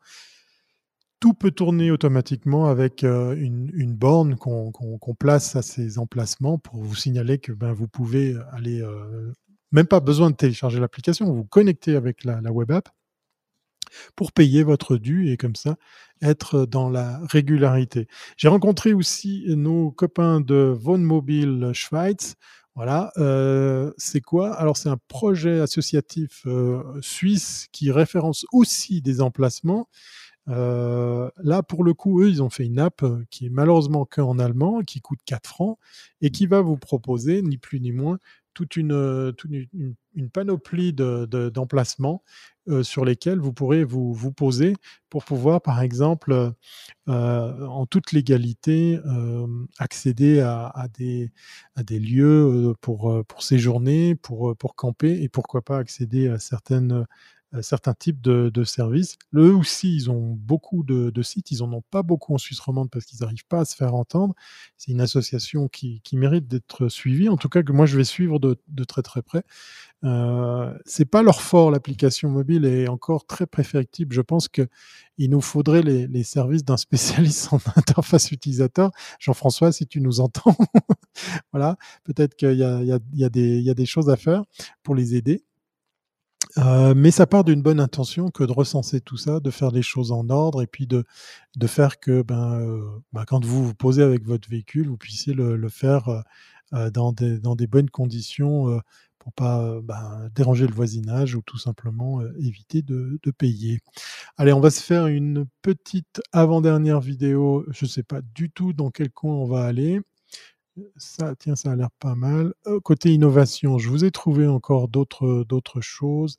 Tout peut tourner automatiquement avec euh, une, borne qu'on place à ces emplacements pour vous signaler que ben, vous pouvez aller, même pas besoin de télécharger l'application, vous connectez avec la, la web app pour payer votre dû et comme ça être dans la régularité. J'ai rencontré aussi nos copains de Wohnmobil Schweiz. Voilà, euh, c'est quoi? Alors c'est un projet associatif euh, suisse qui référence aussi des emplacements. Euh, là, pour le coup, eux, ils ont fait une app qui est malheureusement qu'en allemand, qui coûte 4 francs et qui va vous proposer, ni plus ni moins, toute une, une panoplie d'emplacements de, sur lesquels vous pourrez vous, poser pour pouvoir, par exemple, en toute légalité, accéder à, des, lieux pour, séjourner, pour, camper et pourquoi pas accéder à certaines euh, certains types de, de, services. Eux aussi, ils ont beaucoup de, de, sites. Ils en ont pas beaucoup en Suisse romande parce qu'ils n'arrivent pas à se faire entendre. C'est une association qui, qui mérite d'être suivie. En tout cas, que moi, je vais suivre de, de très très près. Euh, c'est pas leur fort, l'application mobile est encore très préfectible. Je pense que il nous faudrait les, les services d'un spécialiste en interface utilisateur. Jean-François, si tu nous entends, voilà, peut-être qu'il y y, y, y a des choses à faire pour les aider. Euh, mais ça part d'une bonne intention que de recenser tout ça, de faire les choses en ordre et puis de, de faire que ben, euh, ben quand vous vous posez avec votre véhicule, vous puissiez le, faire euh, dans, des, dans des bonnes conditions pour pas ben, déranger le voisinage ou tout simplement éviter de, de, payer. Allez, on va se faire une petite avant-dernière vidéo. Je ne sais pas du tout dans quel coin on va aller. Ça, tiens, ça a l'air pas mal. Euh, côté innovation, je vous ai trouvé encore d'autres, d'autres choses.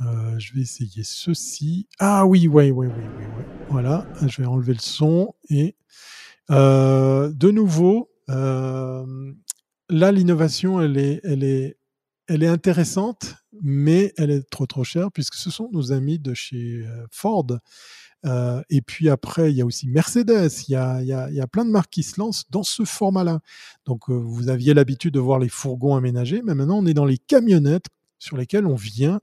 Euh, je vais essayer ceci. Ah oui, oui, oui, oui, oui, oui. Voilà, je vais enlever le son et euh, de nouveau, là l'innovation, elle est, elle est, elle est intéressante, mais elle est trop trop chère puisque ce sont nos amis de chez Ford euh, et puis après, il y a aussi Mercedes, il y a, y a, y a plein de marques qui se lancent dans ce format-là. Donc euh, vous aviez l'habitude de voir les fourgons aménagés, mais maintenant on est dans les camionnettes sur lesquelles on vient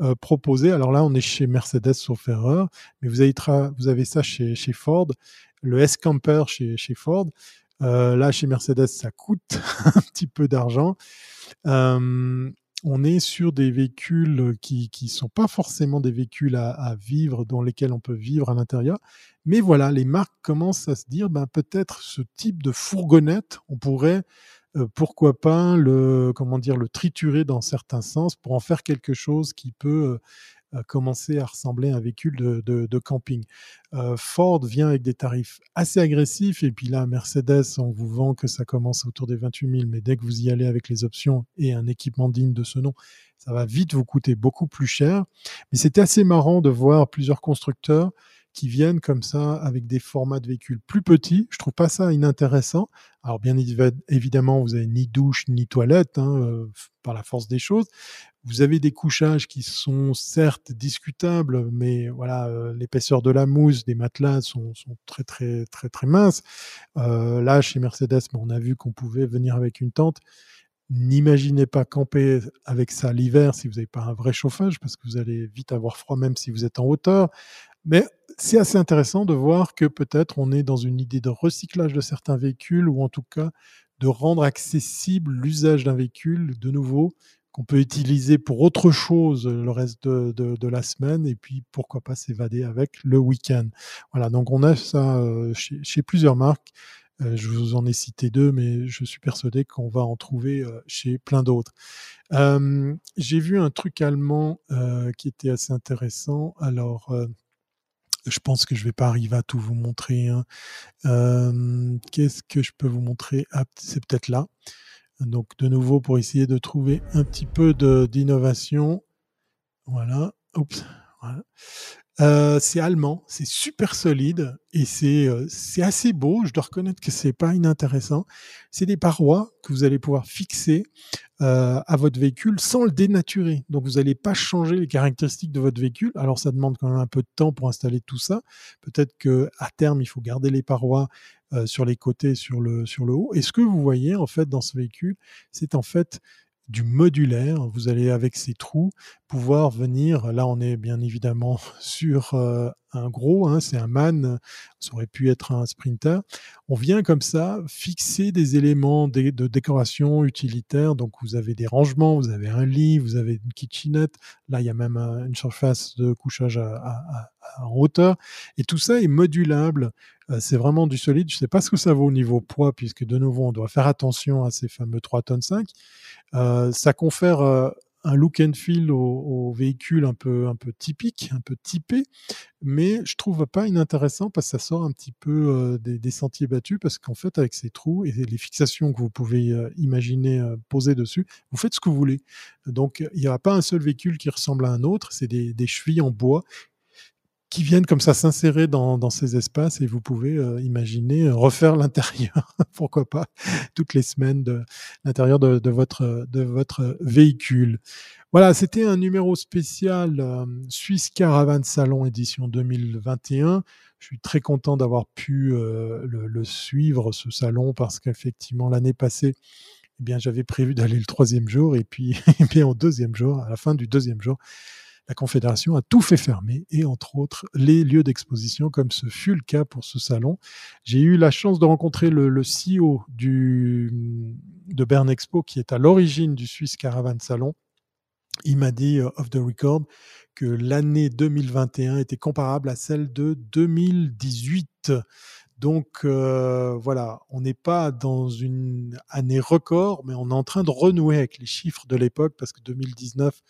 euh, proposer. Alors là, on est chez Mercedes sauf erreur, mais vous avez, vous avez ça chez, chez Ford, le S-Camper chez, chez Ford. Là, chez Mercedes, ça coûte un petit peu d'argent. On est sur des véhicules qui ne sont pas forcément des véhicules à, vivre, dans lesquels on peut vivre à l'intérieur. Mais voilà, les marques commencent à se dire, ben, peut-être ce type de fourgonnette, on pourrait, pourquoi pas, le, comment dire, le triturer dans certains sens pour en faire quelque chose qui peut commencer à ressembler à un véhicule de, de, camping. Euh, Ford vient avec des tarifs assez agressifs et puis là, Mercedes, on vous vend que ça commence autour des 28 000, mais dès que vous y allez avec les options et un équipement digne de ce nom, ça va vite vous coûter beaucoup plus cher. Mais c'était assez marrant de voir plusieurs constructeurs qui viennent comme ça avec des formats de véhicules plus petits. Je trouve pas ça inintéressant. Alors bien évidemment, vous avez ni douche ni toilette hein, euh, par la force des choses. Vous avez des couchages qui sont certes discutables, mais voilà, euh, l'épaisseur de la mousse des matelas sont, très très très très minces. Euh, là, chez Mercedes, on a vu qu'on pouvait venir avec une tente. N'imaginez pas camper avec ça l'hiver si vous n'avez pas un vrai chauffage, parce que vous allez vite avoir froid même si vous êtes en hauteur. Mais c'est assez intéressant de voir que peut-être on est dans une idée de recyclage de certains véhicules ou en tout cas de rendre accessible l'usage d'un véhicule de nouveau qu'on peut utiliser pour autre chose le reste de, la semaine et puis pourquoi pas s'évader avec le week-end. Voilà, donc on a ça euh, chez, chez, plusieurs marques. Euh, je vous en ai cité deux, mais je suis persuadé qu'on va en trouver euh, chez plein d'autres. J'ai vu un truc allemand qui était assez intéressant. Alors, je pense que je vais pas arriver à tout vous montrer. Hein. Euh, Qu'est-ce que je peux vous montrer? Ah, C'est peut-être là. Donc de nouveau pour essayer de trouver un petit peu d'innovation. Voilà. Oups. Voilà. Euh, c'est allemand, c'est super solide et c'est euh, assez beau. Je dois reconnaître que c'est pas inintéressant. C'est des parois que vous allez pouvoir fixer euh, à votre véhicule sans le dénaturer. Donc vous n'allez pas changer les caractéristiques de votre véhicule. Alors ça demande quand même un peu de temps pour installer tout ça. Peut-être que à terme il faut garder les parois euh, sur les côtés, sur le sur le haut. Et ce que vous voyez en fait dans ce véhicule, c'est en fait du modulaire. Vous allez avec ces trous pouvoir venir. Là, on est bien évidemment sur euh, un gros, hein, c'est un man, ça aurait pu être un sprinter. On vient comme ça fixer des éléments de, décoration utilitaire. Donc, vous avez des rangements, vous avez un lit, vous avez une kitchenette. Là, il y a même une surface de couchage en hauteur. Et tout ça est modulable. Euh, c'est vraiment du solide. Je ne sais pas ce que ça vaut au niveau poids, puisque de nouveau, on doit faire attention à ces fameux 3 tonnes 5. Euh, ça confère un look and feel au, véhicule un peu, un peu typique, un peu typé, mais je trouve pas inintéressant parce que ça sort un petit peu euh, des, sentiers battus parce qu'en fait, avec ces trous et les fixations que vous pouvez euh, imaginer poser dessus, vous faites ce que vous voulez. Donc, il n'y a pas un seul véhicule qui ressemble à un autre, c'est des chevilles en bois qui viennent comme ça s'insérer dans, dans, ces espaces et vous pouvez euh, imaginer euh, refaire l'intérieur, pourquoi pas, toutes les semaines de l'intérieur de, de, votre, de votre véhicule. Voilà, c'était un numéro spécial euh, Suisse Caravan Salon édition 2021. Je suis très content d'avoir pu le, le, suivre, ce salon, parce qu'effectivement, l'année passée, eh bien, j'avais prévu d'aller le troisième jour et puis, et bien, au deuxième jour, à la fin du deuxième jour, la Confédération a tout fait fermer, et entre autres les lieux d'exposition, comme ce fut le cas pour ce salon. J'ai eu la chance de rencontrer le, CEO de Bern Expo, qui est à l'origine du Swiss Caravan Salon. Il m'a dit, euh, off the record, que l'année 2021 était comparable à celle de 2018. Donc euh, voilà, on n'est pas dans une année record, mais on est en train de renouer avec les chiffres de l'époque parce que 2019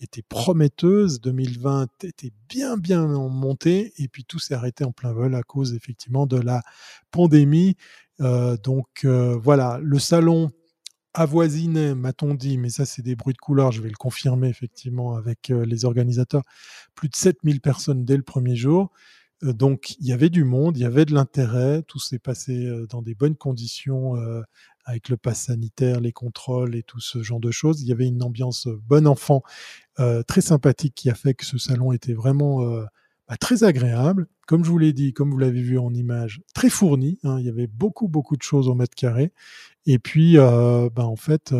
était prometteuse, 2020 était bien bien en montée et puis tout s'est arrêté en plein vol à cause effectivement de la pandémie. Euh, donc euh, voilà, le salon avoisinait, m'a-t-on dit, mais ça c'est des bruits de couleur, je vais le confirmer effectivement avec les organisateurs, plus de 7000 personnes dès le premier jour. Donc il y avait du monde, il y avait de l'intérêt, tout s'est passé dans des bonnes conditions avec le pass sanitaire, les contrôles et tout ce genre de choses. Il y avait une ambiance bon enfant euh, très sympathique qui a fait que ce salon était vraiment euh, bah, très agréable. Comme je vous l'ai dit, comme vous l'avez vu en image, très fourni. Hein. il y avait beaucoup, beaucoup de choses au mètre carré. Et puis, euh, bah, en fait,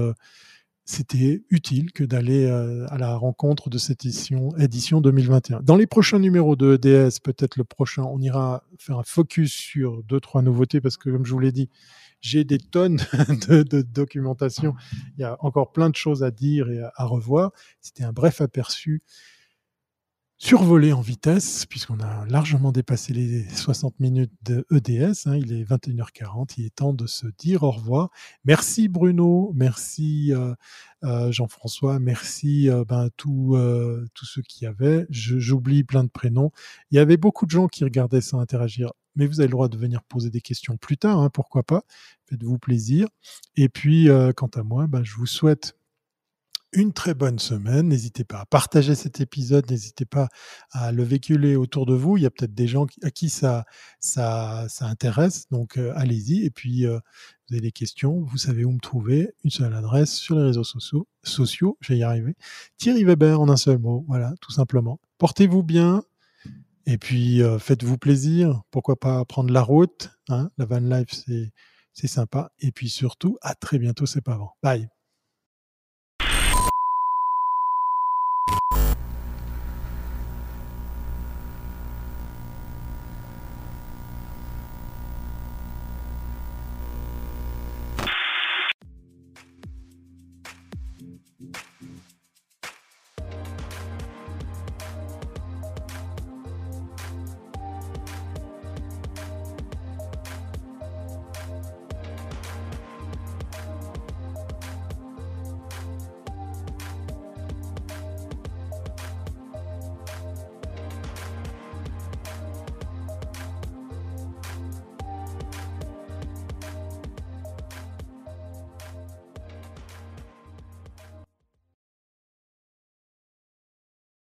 c'était utile que d'aller à la rencontre de cette édition, édition 2021. Dans les prochains numéros de EDS, peut-être le prochain, on ira faire un focus sur deux, trois nouveautés parce que, comme je vous l'ai dit, j'ai des tonnes de, documentation. Il y a encore plein de choses à dire et à, revoir. C'était un bref aperçu survolé en vitesse, puisqu'on a largement dépassé les 60 minutes de EDS. Hein. il est 21h40, il est temps de se dire au revoir. Merci Bruno, merci euh, euh, Jean-François, merci euh, ben, tous ceux qui avaient. J'oublie plein de prénoms. Il y avait beaucoup de gens qui regardaient sans interagir mais vous avez le droit de venir poser des questions plus tard, hein, pourquoi pas, faites-vous plaisir. Et puis, euh, quant à moi, bah, je vous souhaite une très bonne semaine. N'hésitez pas à partager cet épisode, n'hésitez pas à le véhiculer autour de vous. Il y a peut-être des gens à qui ça, ça, ça intéresse, donc euh, allez-y. Et puis, euh, vous avez des questions, vous savez où me trouver. Une seule adresse sur les réseaux sociaux, sociaux je vais y arriver. Thierry Weber en un seul mot, voilà, tout simplement. Portez-vous bien, et puis, euh, faites-vous plaisir. Pourquoi pas prendre la route hein La van life, c'est, sympa. Et puis surtout, à très bientôt, c'est pas avant. Bye.